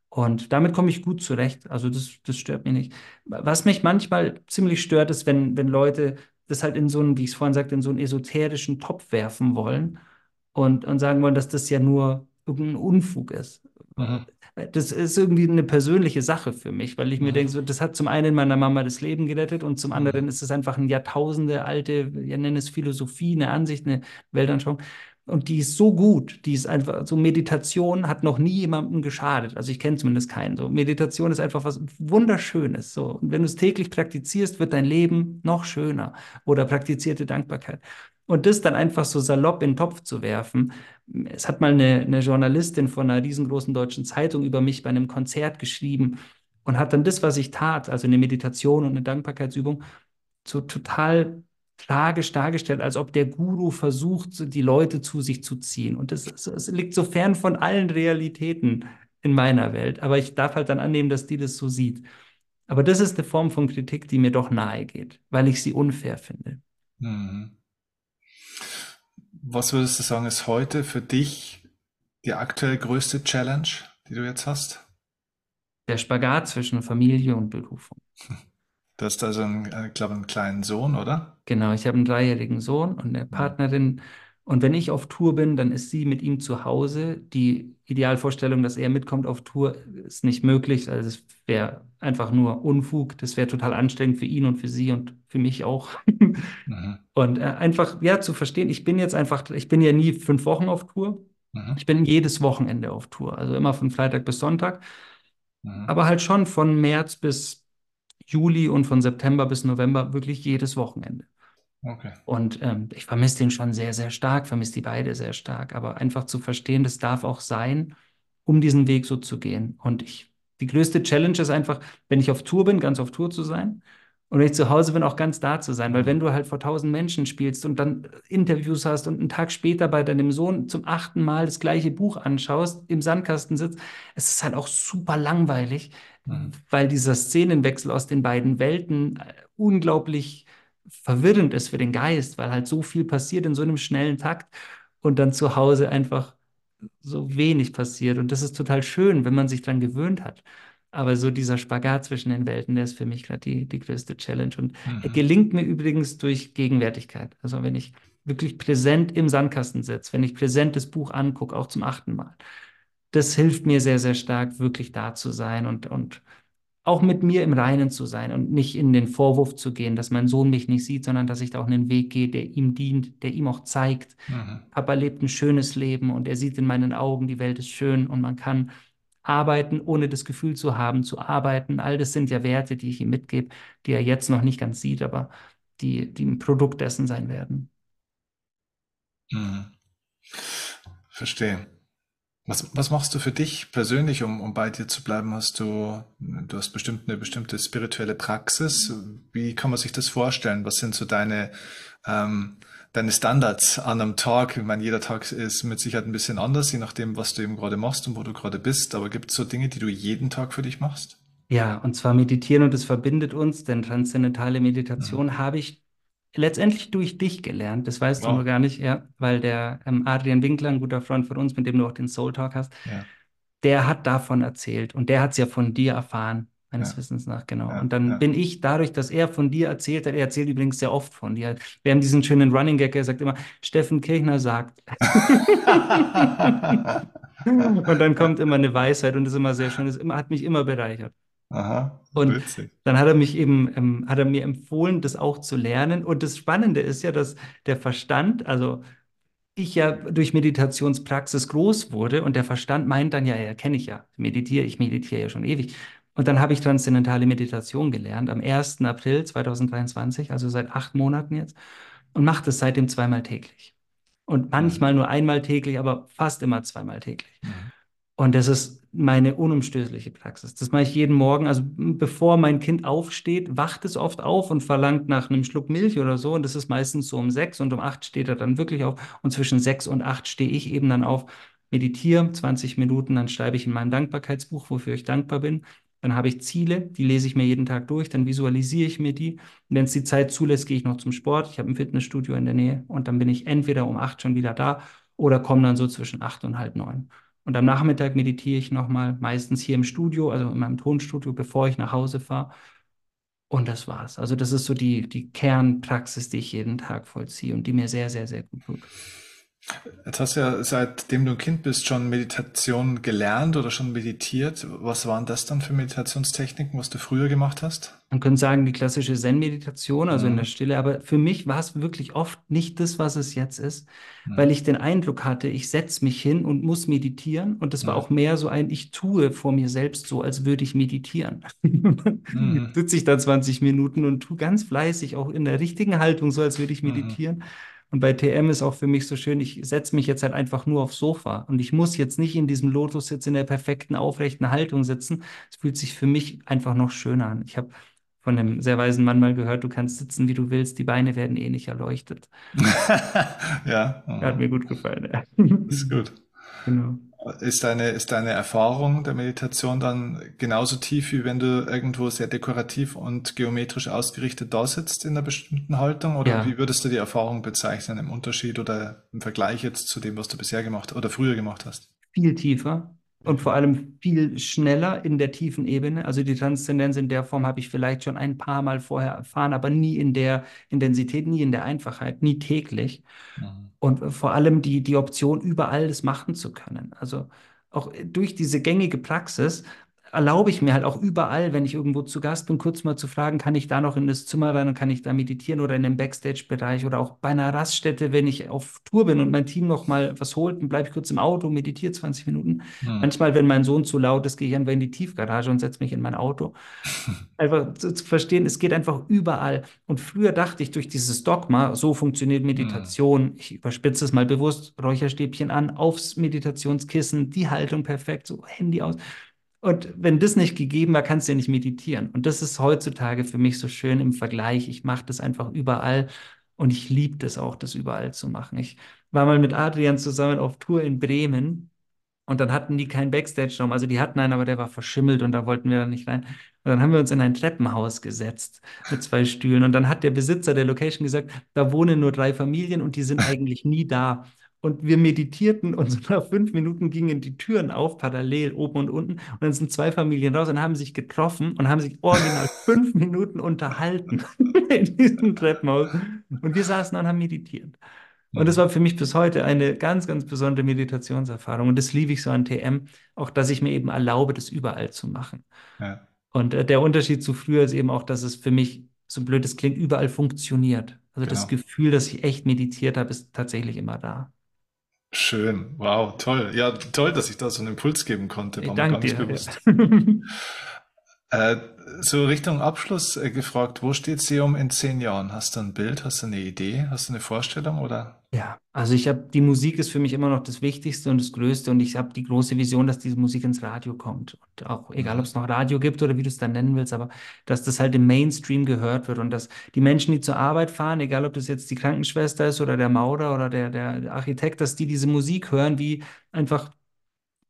Und damit komme ich gut zurecht. Also das, das stört mich nicht. Was mich manchmal ziemlich stört, ist, wenn, wenn Leute das halt in so einen, wie ich es vorhin sagte, in so einen esoterischen Topf werfen wollen und, und sagen wollen, dass das ja nur irgendein Unfug ist. Mhm. Das ist irgendwie eine persönliche Sache für mich, weil ich mir Mhm. denke, so, das hat zum einen meiner Mama das Leben gerettet und zum Mhm. anderen ist es einfach eine Jahrtausende alte, wir nennen es Philosophie, eine Ansicht, eine Weltanschauung. Und die ist so gut, die ist einfach, so Meditation hat noch nie jemandem geschadet. Also ich kenne zumindest keinen. So Meditation ist einfach was Wunderschönes. So. Und wenn du es täglich praktizierst, wird dein Leben noch schöner. Oder praktizierte Dankbarkeit. Und das dann einfach so salopp in den Topf zu werfen. Es hat mal eine, eine Journalistin von einer riesengroßen deutschen Zeitung über mich bei einem Konzert geschrieben und hat dann das, was ich tat, also eine Meditation und eine Dankbarkeitsübung, so total tragisch dargestellt, als ob der Guru versucht, die Leute zu sich zu ziehen. Und das, das, das liegt so fern von allen Realitäten in meiner Welt. Aber ich darf halt dann annehmen, dass die das so sieht. Aber das ist eine Form von Kritik, die mir doch nahe geht, weil ich sie unfair finde. Mhm. Was würdest du sagen, ist heute für dich die aktuell größte Challenge, die du jetzt hast? Der Spagat zwischen Familie und Berufung. Du hast also, einen, ich glaube, einen kleinen Sohn, oder? Genau, ich habe einen dreijährigen Sohn und eine Partnerin. Und wenn ich auf Tour bin, dann ist sie mit ihm zu Hause. Die Idealvorstellung, dass er mitkommt auf Tour, ist nicht möglich. Also es wäre einfach nur Unfug. Das wäre total anstrengend für ihn und für sie und für mich auch. Mhm. Und äh, einfach, ja, zu verstehen, ich bin jetzt einfach, ich bin ja nie fünf Wochen auf Tour. Mhm. Ich bin jedes Wochenende auf Tour, also immer von Freitag bis Sonntag, Mhm. aber halt schon von März bis Juli und von September bis November wirklich jedes Wochenende. Okay. Und ähm, ich vermisse den schon sehr, sehr stark, vermisse die beide sehr stark. Aber einfach zu verstehen, das darf auch sein, um diesen Weg so zu gehen. Und ich, die größte Challenge ist einfach, wenn ich auf Tour bin, ganz auf Tour zu sein. Und wenn ich zu Hause bin, auch ganz da zu sein. Weil wenn du halt vor tausend Menschen spielst und dann Interviews hast und einen Tag später bei deinem Sohn zum achten Mal das gleiche Buch anschaust, im Sandkasten sitzt, es ist halt auch super langweilig, Mhm. weil dieser Szenenwechsel aus den beiden Welten äh, unglaublich verwirrend ist für den Geist, weil halt so viel passiert in so einem schnellen Takt und dann zu Hause einfach so wenig passiert. Und das ist total schön, wenn man sich dran gewöhnt hat. Aber so dieser Spagat zwischen den Welten, der ist für mich gerade die, die größte Challenge. Und er Mhm. gelingt mir übrigens durch Gegenwärtigkeit. Also wenn ich wirklich präsent im Sandkasten sitze, wenn ich präsent das Buch angucke, auch zum achten Mal, das hilft mir sehr, sehr stark, wirklich da zu sein und, und auch mit mir im Reinen zu sein und nicht in den Vorwurf zu gehen, dass mein Sohn mich nicht sieht, sondern dass ich da auch einen Weg gehe, der ihm dient, der ihm auch zeigt, Mhm. Papa lebt ein schönes Leben und er sieht in meinen Augen, die Welt ist schön und man kann arbeiten, ohne das Gefühl zu haben, zu arbeiten. All das sind ja Werte, die ich ihm mitgebe, die er jetzt noch nicht ganz sieht, aber die, die ein Produkt dessen sein werden. Mhm. Verstehe. Was, was machst du für dich persönlich, um, um bei dir zu bleiben? Hast du, du hast bestimmt eine bestimmte spirituelle Praxis. Wie kann man sich das vorstellen? Was sind so deine, ähm, deine Standards an einem Tag? Ich meine, jeder Tag ist mit Sicherheit ein bisschen anders, je nachdem, was du eben gerade machst und wo du gerade bist. Aber gibt es so Dinge, die du jeden Tag für dich machst? Ja, und zwar meditieren und es verbindet uns, denn transzendentale Mhm. Meditation habe ich letztendlich durch dich gelernt. Das weißt du nur Wow. gar nicht, ja, weil der ähm, Adrian Winkler, ein guter Freund von uns, mit dem du auch den Soul Talk hast, Ja, der hat davon erzählt und der hat es ja von dir erfahren, meines ja, Wissens nach, genau. ja, Und dann bin ich dadurch, dass er von dir erzählt hat, er erzählt übrigens sehr oft von dir. Wir haben diesen schönen Running Gag, er sagt immer, Steffen Kirchner sagt. Und dann kommt immer eine Weisheit und das ist immer sehr schön. Das hat mich immer bereichert. Aha, Und witzig. dann hat er mich eben, ähm, hat er mir empfohlen, das auch zu lernen. Und das Spannende ist ja, dass der Verstand, also ich ja durch Meditationspraxis groß wurde und der Verstand meint dann ja, ja, kenne ich ja, meditiere, ich meditiere ja schon ewig. Und dann habe ich transzendentale Meditation gelernt am 1. April 2023, also seit acht Monaten jetzt, und mache das seitdem zweimal täglich. Und manchmal Mhm. nur einmal täglich, aber fast immer zweimal täglich. Mhm. Und das ist meine unumstößliche Praxis. Das mache ich jeden Morgen. Also bevor mein Kind aufsteht, wacht es oft auf und verlangt nach einem Schluck Milch oder so. Und das ist meistens so um sechs und um acht steht er dann wirklich auf. Und zwischen sechs und acht stehe ich eben dann auf, meditiere 20 Minuten, dann schreibe ich in meinem Dankbarkeitsbuch, wofür ich dankbar bin. Dann habe ich Ziele, die lese ich mir jeden Tag durch, dann visualisiere ich mir die. Wenn es die Zeit zulässt, gehe ich noch zum Sport. Ich habe ein Fitnessstudio in der Nähe und dann bin ich entweder um acht schon wieder da oder komme dann so zwischen acht und halb neun. Und am Nachmittag meditiere ich nochmal, meistens hier im Studio, also in meinem Tonstudio, bevor ich nach Hause fahre. Und das war's. Also das ist so die, die Kernpraxis, die ich jeden Tag vollziehe und die mir sehr, sehr, sehr gut tut. Jetzt hast du ja seitdem du ein Kind bist schon Meditation gelernt oder schon meditiert. Was waren das dann für Meditationstechniken, was du früher gemacht hast? Man könnte sagen, die klassische Zen-Meditation, also in der Mhm. Stille, aber für mich war es wirklich oft nicht das, was es jetzt ist, Mhm. weil ich den Eindruck hatte, ich setze mich hin und muss meditieren und das war Mhm. auch mehr so ein, ich tue vor mir selbst so, als würde ich meditieren. Mhm. Sitze ich da 20 Minuten und tue ganz fleißig, auch in der richtigen Haltung, so als würde ich Mhm. meditieren. Und bei TM ist auch für mich so schön, ich setze mich jetzt halt einfach nur aufs Sofa und ich muss jetzt nicht in diesem Lotussitz in der perfekten, aufrechten Haltung sitzen. Es fühlt sich für mich einfach noch schöner an. Ich habe von einem sehr weisen Mann mal gehört, du kannst sitzen, wie du willst, die Beine werden eh nicht erleuchtet. Ja, Hat mir gut gefallen. Ja. ist gut. Genau. Ist deine, ist deine Erfahrung der Meditation dann genauso tief, wie wenn du irgendwo sehr dekorativ und geometrisch ausgerichtet da sitzt in einer bestimmten Haltung? Oder Ja, wie würdest du die Erfahrung bezeichnen im Unterschied oder im Vergleich jetzt zu dem, was du bisher gemacht oder früher gemacht hast? viel tiefer und vor allem viel schneller in der tiefen Ebene. Also die Transzendenz in der Form habe ich vielleicht schon ein paar Mal vorher erfahren, aber nie in der Intensität, nie in der Einfachheit, nie täglich. Mhm. Und vor allem die, die Option, überall das machen zu können. Also auch durch diese gängige Praxis erlaube ich mir halt auch überall, wenn ich irgendwo zu Gast bin, kurz mal zu fragen, kann ich da noch in das Zimmer rein und kann ich da meditieren oder in den Backstage-Bereich oder auch bei einer Raststätte, wenn ich auf Tour bin und mein Team noch mal was holt, dann bleibe ich kurz im Auto, meditiere 20 Minuten. Hm. Manchmal, wenn mein Sohn zu laut ist, gehe ich einfach in die Tiefgarage und setze mich in mein Auto. Einfach zu, zu verstehen, es geht einfach überall. Und früher dachte ich durch dieses Dogma, so funktioniert Meditation, ich überspitze es mal bewusst, Räucherstäbchen an, aufs Meditationskissen, die Haltung perfekt, so Handy aus. Und wenn das nicht gegeben war, kannst du ja nicht meditieren. Und das ist heutzutage für mich so schön im Vergleich. Ich mache das einfach überall und ich liebe das auch, das überall zu machen. Ich war mal mit Adrian zusammen auf Tour in Bremen und dann hatten die keinen Backstage-Raum. Also die hatten einen, aber der war verschimmelt und da wollten wir dann nicht rein. Und dann haben wir uns in ein Treppenhaus gesetzt mit zwei Stühlen. Und dann hat der Besitzer der Location gesagt, da wohnen nur drei Familien und die sind eigentlich nie da. Und wir meditierten und so nach fünf Minuten gingen die Türen auf, parallel oben und unten. Und dann sind zwei Familien raus und haben sich getroffen und haben sich original fünf Minuten unterhalten in diesem Treppenhaus. Und wir saßen und haben meditiert. Und das war für mich bis heute eine ganz, ganz besondere Meditationserfahrung. Und das liebe ich so an TM, auch dass ich mir eben erlaube, das überall zu machen. Ja. Und äh, der Unterschied zu früher ist eben auch, dass es für mich, so blöd es klingt, überall funktioniert. Also das Genau. Gefühl, dass ich echt meditiert habe, ist tatsächlich immer da. Schön. Wow, toll. Ja, toll, dass ich da so einen Impuls geben konnte. Ich War mir gar nicht dir. bewusst. Ja. Äh, so Richtung Abschluss äh, gefragt, wo steht Seum in zehn Jahren? Hast du ein Bild? Hast du eine Idee? Hast du eine Vorstellung oder? Ja, also ich habe, die Musik ist für mich immer noch das Wichtigste und das Größte und ich habe die große Vision, dass diese Musik ins Radio kommt. Und auch, egal ob Mhm. es noch Radio gibt oder wie du es dann nennen willst, aber dass das halt im Mainstream gehört wird und dass die Menschen, die zur Arbeit fahren, egal ob das jetzt die Krankenschwester ist oder der Maurer oder der, der Architekt, dass die diese Musik hören, wie einfach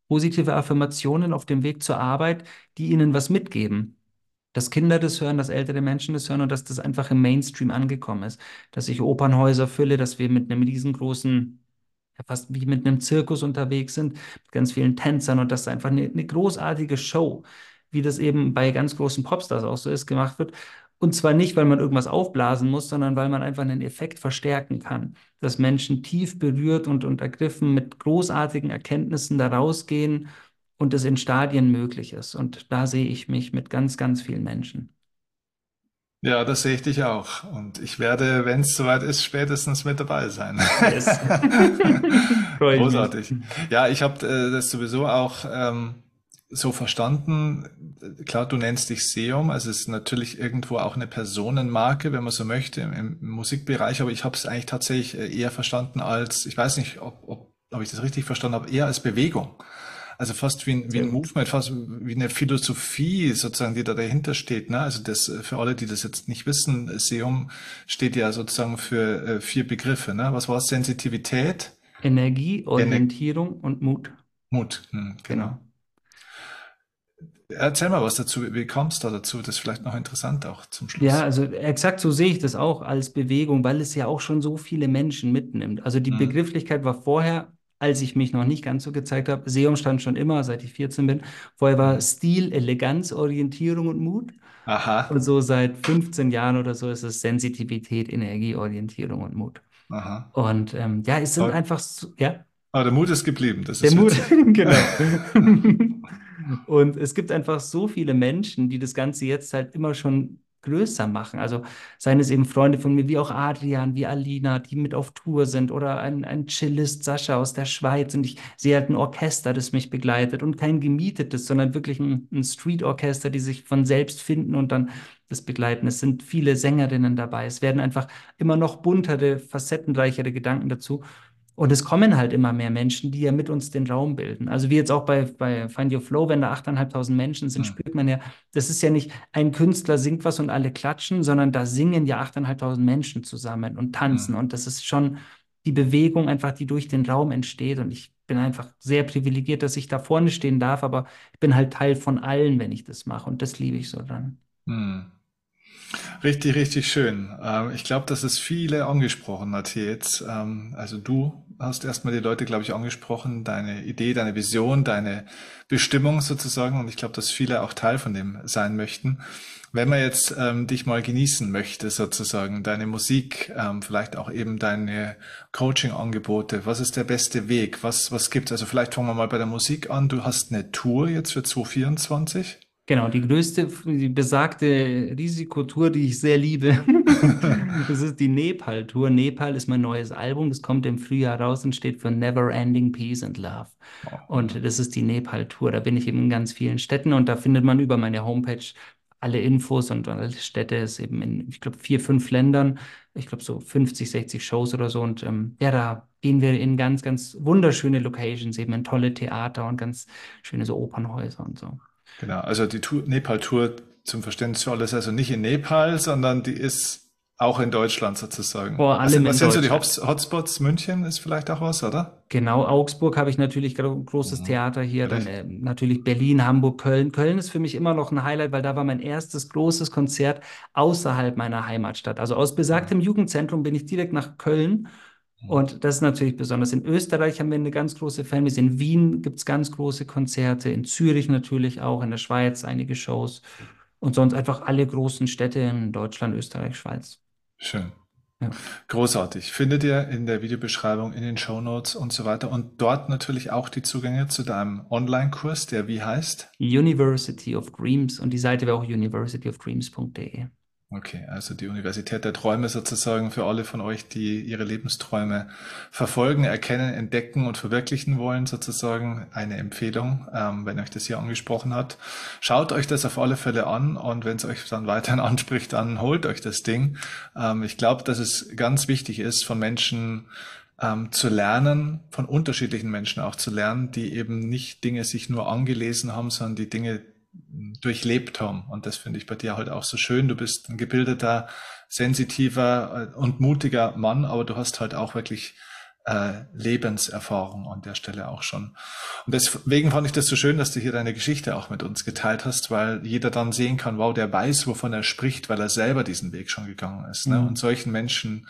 positive Affirmationen auf dem Weg zur Arbeit, die ihnen was mitgeben. Dass Kinder das hören, dass ältere Menschen das hören und dass das einfach im Mainstream angekommen ist. Dass ich Opernhäuser fülle, dass wir mit einem riesengroßen, ja, fast wie mit einem Zirkus unterwegs sind, mit ganz vielen Tänzern und dass einfach eine, eine großartige Show, wie das eben bei ganz großen Popstars auch so ist, gemacht wird. Und zwar nicht, weil man irgendwas aufblasen muss, sondern weil man einfach einen Effekt verstärken kann. Dass Menschen tief berührt und, und ergriffen mit großartigen Erkenntnissen da rausgehen und es in Stadien möglich ist. Und da sehe ich mich mit ganz, ganz vielen Menschen. Ja, das sehe ich dich auch. Und ich werde, wenn es soweit ist, spätestens mit dabei sein. Yes. Großartig. Ja, ich habe äh, das sowieso auch ähm, so verstanden. Klar, du nennst dich Seum, also es ist natürlich irgendwo auch eine Personenmarke, wenn man so möchte, im, im Musikbereich, aber ich habe es eigentlich tatsächlich äh, eher verstanden als, ich weiß nicht, ob, ob, ob ich das richtig verstanden habe, eher als Bewegung. Also fast wie ein, wie ein. Movement, fast wie eine Philosophie sozusagen, die da dahinter steht. Ne? Also das äh, für alle, die das jetzt nicht wissen, Seum steht ja sozusagen für äh, vier Begriffe. Ne? Was war es? Sensitivität, Energie, Ener Orientierung und Mut. Mut. Hm, genau. Genau. Erzähl mal was dazu. Wie kam es da dazu? Das ist vielleicht noch interessant auch zum Ja, Schluss. also exakt so sehe ich das auch als Bewegung, weil es ja auch schon so viele Menschen mitnimmt. Also die Hm, Begrifflichkeit war vorher, als ich mich noch nicht ganz so gezeigt habe, Seum stand schon immer, seit ich 14 bin. Vorher war hm. Stil, Eleganz, Orientierung und Mut. Und Aha, so seit 15 Jahren oder so ist es Sensitivität, Energie, Orientierung und Mut. aha. Und ähm, ja, es sind Aber, einfach so, ja. aber der Mut ist geblieben. Das Der ist Mut, genau. Und es gibt einfach so viele Menschen, die das Ganze jetzt halt immer schon größer machen. Also seien es eben Freunde von mir, wie auch Adrian, wie Alina, die mit auf Tour sind oder ein, ein Cellist Sascha aus der Schweiz. Und ich sehe halt ein Orchester, das mich begleitet und kein gemietetes, sondern wirklich ein, ein Street-Orchester, die sich von selbst finden und dann das begleiten. Es sind viele Sängerinnen dabei. Es werden einfach immer noch buntere, facettenreichere Gedanken dazu. Und es kommen halt immer mehr Menschen, die ja mit uns den Raum bilden. Also wie jetzt auch bei, bei Find Your Flow, wenn da 8.500 Menschen sind, Hm, spürt man ja, das ist ja nicht ein Künstler singt was und alle klatschen, sondern da singen ja 8.500 Menschen zusammen und tanzen. hm, Und das ist schon die Bewegung einfach, die durch den Raum entsteht. Und ich bin einfach sehr privilegiert, dass ich da vorne stehen darf, aber ich bin halt Teil von allen, wenn ich das mache. Und das liebe ich so dran. hm. Richtig, richtig schön. Ähm, ich glaube, dass es viele angesprochen hat hier jetzt. Ähm, also du hast erstmal die Leute, glaube ich, angesprochen, deine Idee, deine Vision, deine Bestimmung sozusagen. Und ich glaube, dass viele auch Teil von dem sein möchten. Wenn man jetzt ähm, dich mal genießen möchte, sozusagen, deine Musik, ähm, vielleicht auch eben deine Coaching-Angebote, was ist der beste Weg? Was, was gibt's? Also vielleicht fangen wir mal bei der Musik an. Du hast eine Tour jetzt für 2024. Genau, die größte, die besagte Risikotour, die ich sehr liebe, das ist die Nepal-Tour. Nepal ist mein neues Album, das kommt im Frühjahr raus und steht für Never Ending Peace and Love. Und das ist die Nepal-Tour. Da bin ich eben in ganz vielen Städten und da findet man über meine Homepage alle Infos und alle Städte ist eben in, ich glaube, vier, fünf Ländern. Ich glaube, so 50, 60 Shows oder so. Und ähm, ja, da gehen wir in ganz, ganz wunderschöne Locations, eben in tolle Theater und ganz schöne so Opernhäuser und so. Genau, also die Nepal-Tour zum Verständnis für alles, also nicht in Nepal, sondern die ist auch in Deutschland sozusagen. Vor allem was, was sind so die Hotspots? München ist vielleicht auch was, oder? Genau, Augsburg habe ich natürlich großes mhm. Theater hier, dann äh, natürlich Berlin, Hamburg, Köln. Köln ist für mich immer noch ein Highlight, weil da war mein erstes großes Konzert außerhalb meiner Heimatstadt. Also aus besagtem mhm. Jugendzentrum bin ich direkt nach Köln. Und das ist natürlich besonders. In Österreich haben wir eine ganz große Fanbase. In Wien gibt es ganz große Konzerte. In Zürich natürlich auch. In der Schweiz einige Shows. Und sonst einfach alle großen Städte in Deutschland, Österreich, Schweiz. Schön. Ja. Großartig. Findet ihr in der Videobeschreibung, in den Show Notes und so weiter. Und dort natürlich auch die Zugänge zu deinem Online-Kurs, der wie heißt? University of Dreams. Und die Seite wäre auch universityofdreams.de. Okay, also die Universität der Träume sozusagen für alle von euch, die ihre Lebensträume verfolgen, erkennen, entdecken und verwirklichen wollen, sozusagen eine Empfehlung, ähm, wenn euch das hier angesprochen hat. Schaut euch das auf alle Fälle an und wenn es euch dann weiterhin anspricht, dann holt euch das Ding. Ähm, ich glaube, dass es ganz wichtig ist, von Menschen ähm, zu lernen, von unterschiedlichen Menschen auch zu lernen, die eben nicht Dinge sich nur angelesen haben, sondern die Dinge durchlebt haben. Und das finde ich bei dir halt auch so schön. Du bist ein gebildeter, sensitiver äh, und mutiger Mann, aber du hast halt auch wirklich äh, Lebenserfahrung an der Stelle auch schon. Und deswegen fand ich das so schön, dass du hier deine Geschichte auch mit uns geteilt hast, weil jeder dann sehen kann, wow, der weiß, wovon er spricht, weil er selber diesen Weg schon gegangen ist. Ne? Mhm. Und solchen Menschen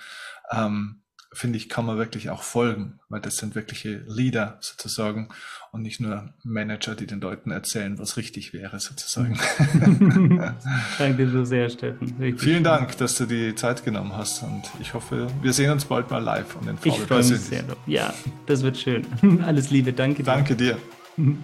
ähm, finde ich, kann man wirklich auch folgen, weil das sind wirkliche Leader sozusagen und nicht nur Manager, die den Leuten erzählen, was richtig wäre sozusagen. Danke so sehr, Steffen. Richtig Vielen Dank, dass du die Zeit genommen hast und ich hoffe, wir sehen uns bald mal live und in ich persönlich. Sehr Ja, das wird schön. Alles Liebe, danke dir. Danke dir.